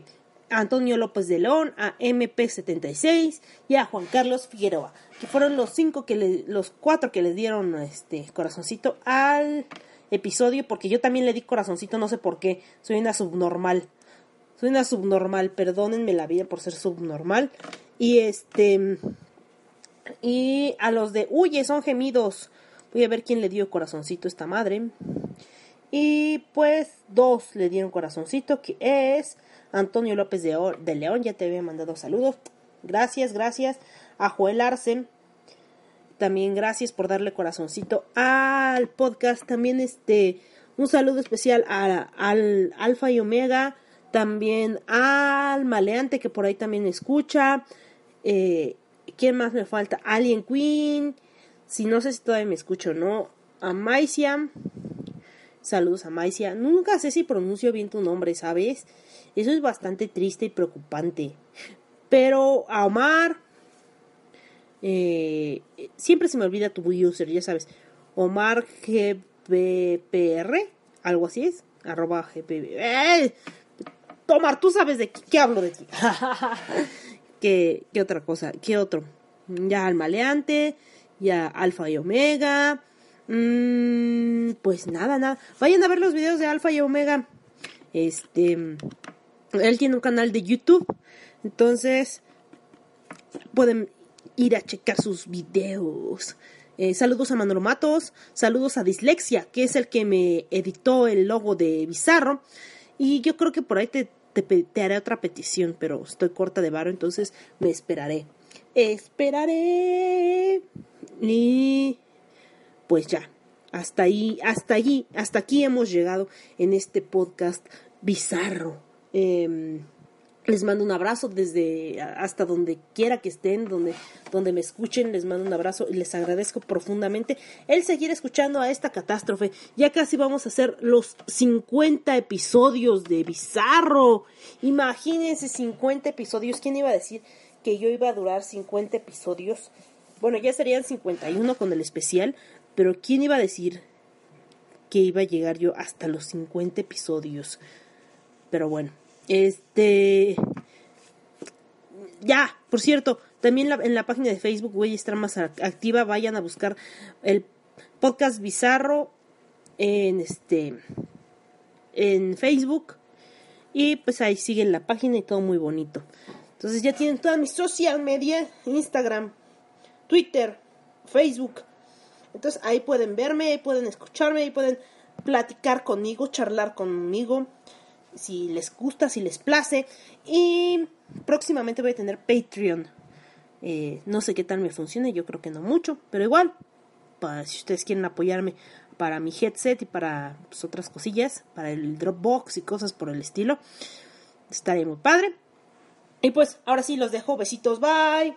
Antonio López de León, a MP76 y a Juan Carlos Figueroa, que fueron los cinco que le, los cuatro que les dieron este corazoncito al episodio, porque yo también le di corazoncito, no sé por qué, soy una subnormal. Soy una subnormal, perdónenme la vida por ser subnormal. Y este y a los de Huye son gemidos. Voy a ver quién le dio corazoncito a esta madre. Y pues dos le dieron corazoncito, que es Antonio López de, de León, ya te había mandado saludos. Gracias, gracias. A Joel Arce, también gracias por darle corazoncito al podcast. También este, un saludo especial a, al Alfa y Omega, también al Maleante que por ahí también escucha. Eh, ¿Quién más me falta? Alien Queen. Si no sé si todavía me escucho no. A Maicia. Saludos a Maicia. Nunca sé si pronuncio bien tu nombre, ¿sabes? Eso es bastante triste y preocupante. Pero a Omar. Eh, siempre se me olvida tu user, ya sabes. Omar GBPR. Algo así es. Arroba GBPR. ¡Eh! Tomar, tú sabes de qué, hablo de ti. ¿Qué, ¿Qué otra cosa? ¿Qué otro? Ya al maleante. Ya alfa y omega. Mm, pues nada, nada. Vayan a ver los videos de Alfa y Omega. Este, él tiene un canal de YouTube. Entonces, pueden ir a checar sus videos. Eh, saludos a Manolo Matos, saludos a Dislexia, que es el que me editó el logo de Bizarro. Y yo creo que por ahí te, te, haré otra petición, pero estoy corta de varo, entonces me esperaré. Esperaré. Y pues ya, hasta ahí, hasta allí, hasta aquí hemos llegado en este podcast bizarro. Em, les mando un abrazo desde hasta donde quiera que estén, donde, donde me escuchen, les mando un abrazo y les agradezco profundamente el seguir escuchando a esta catástrofe. Ya casi vamos a hacer los 50 episodios de Bizarro. Imagínense 50 episodios. ¿Quién iba a decir que yo iba a durar 50 episodios? Bueno, ya serían 51 con el especial, pero ¿quién iba a decir que iba a llegar yo hasta los 50 episodios? Pero bueno, este... Ya, por cierto, también en la página de Facebook a estar más activa. Vayan a buscar el podcast bizarro en este en Facebook y pues ahí siguen la página y todo muy bonito. Entonces ya tienen todas mis social media, Instagram, Twitter, Facebook, entonces ahí pueden verme, ahí pueden escucharme, ahí pueden platicar conmigo, charlar conmigo, si les gusta, si les place. Y próximamente voy a tener Patreon. Eh, no sé qué tal me funcione, yo creo que no mucho, pero igual, para, si ustedes quieren apoyarme para mi headset y para pues, otras cosillas, para el Dropbox y cosas por el estilo, estaría muy padre. Y pues ahora sí los dejo, besitos, bye.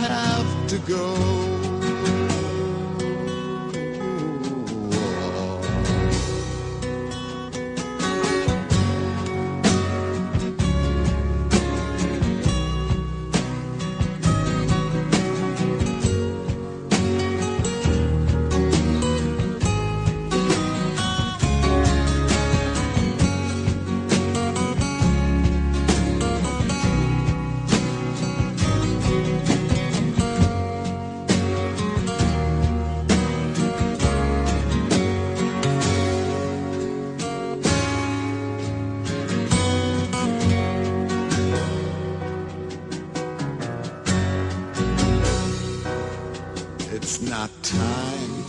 have to go.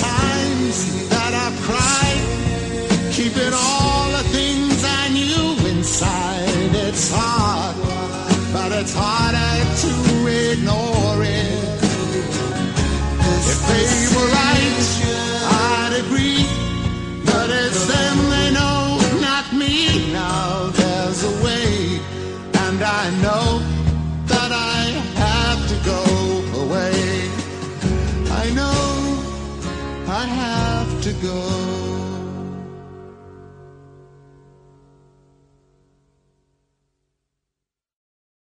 Times that I've cried, keeping all the things I knew inside. It's hard, but it's harder to ignore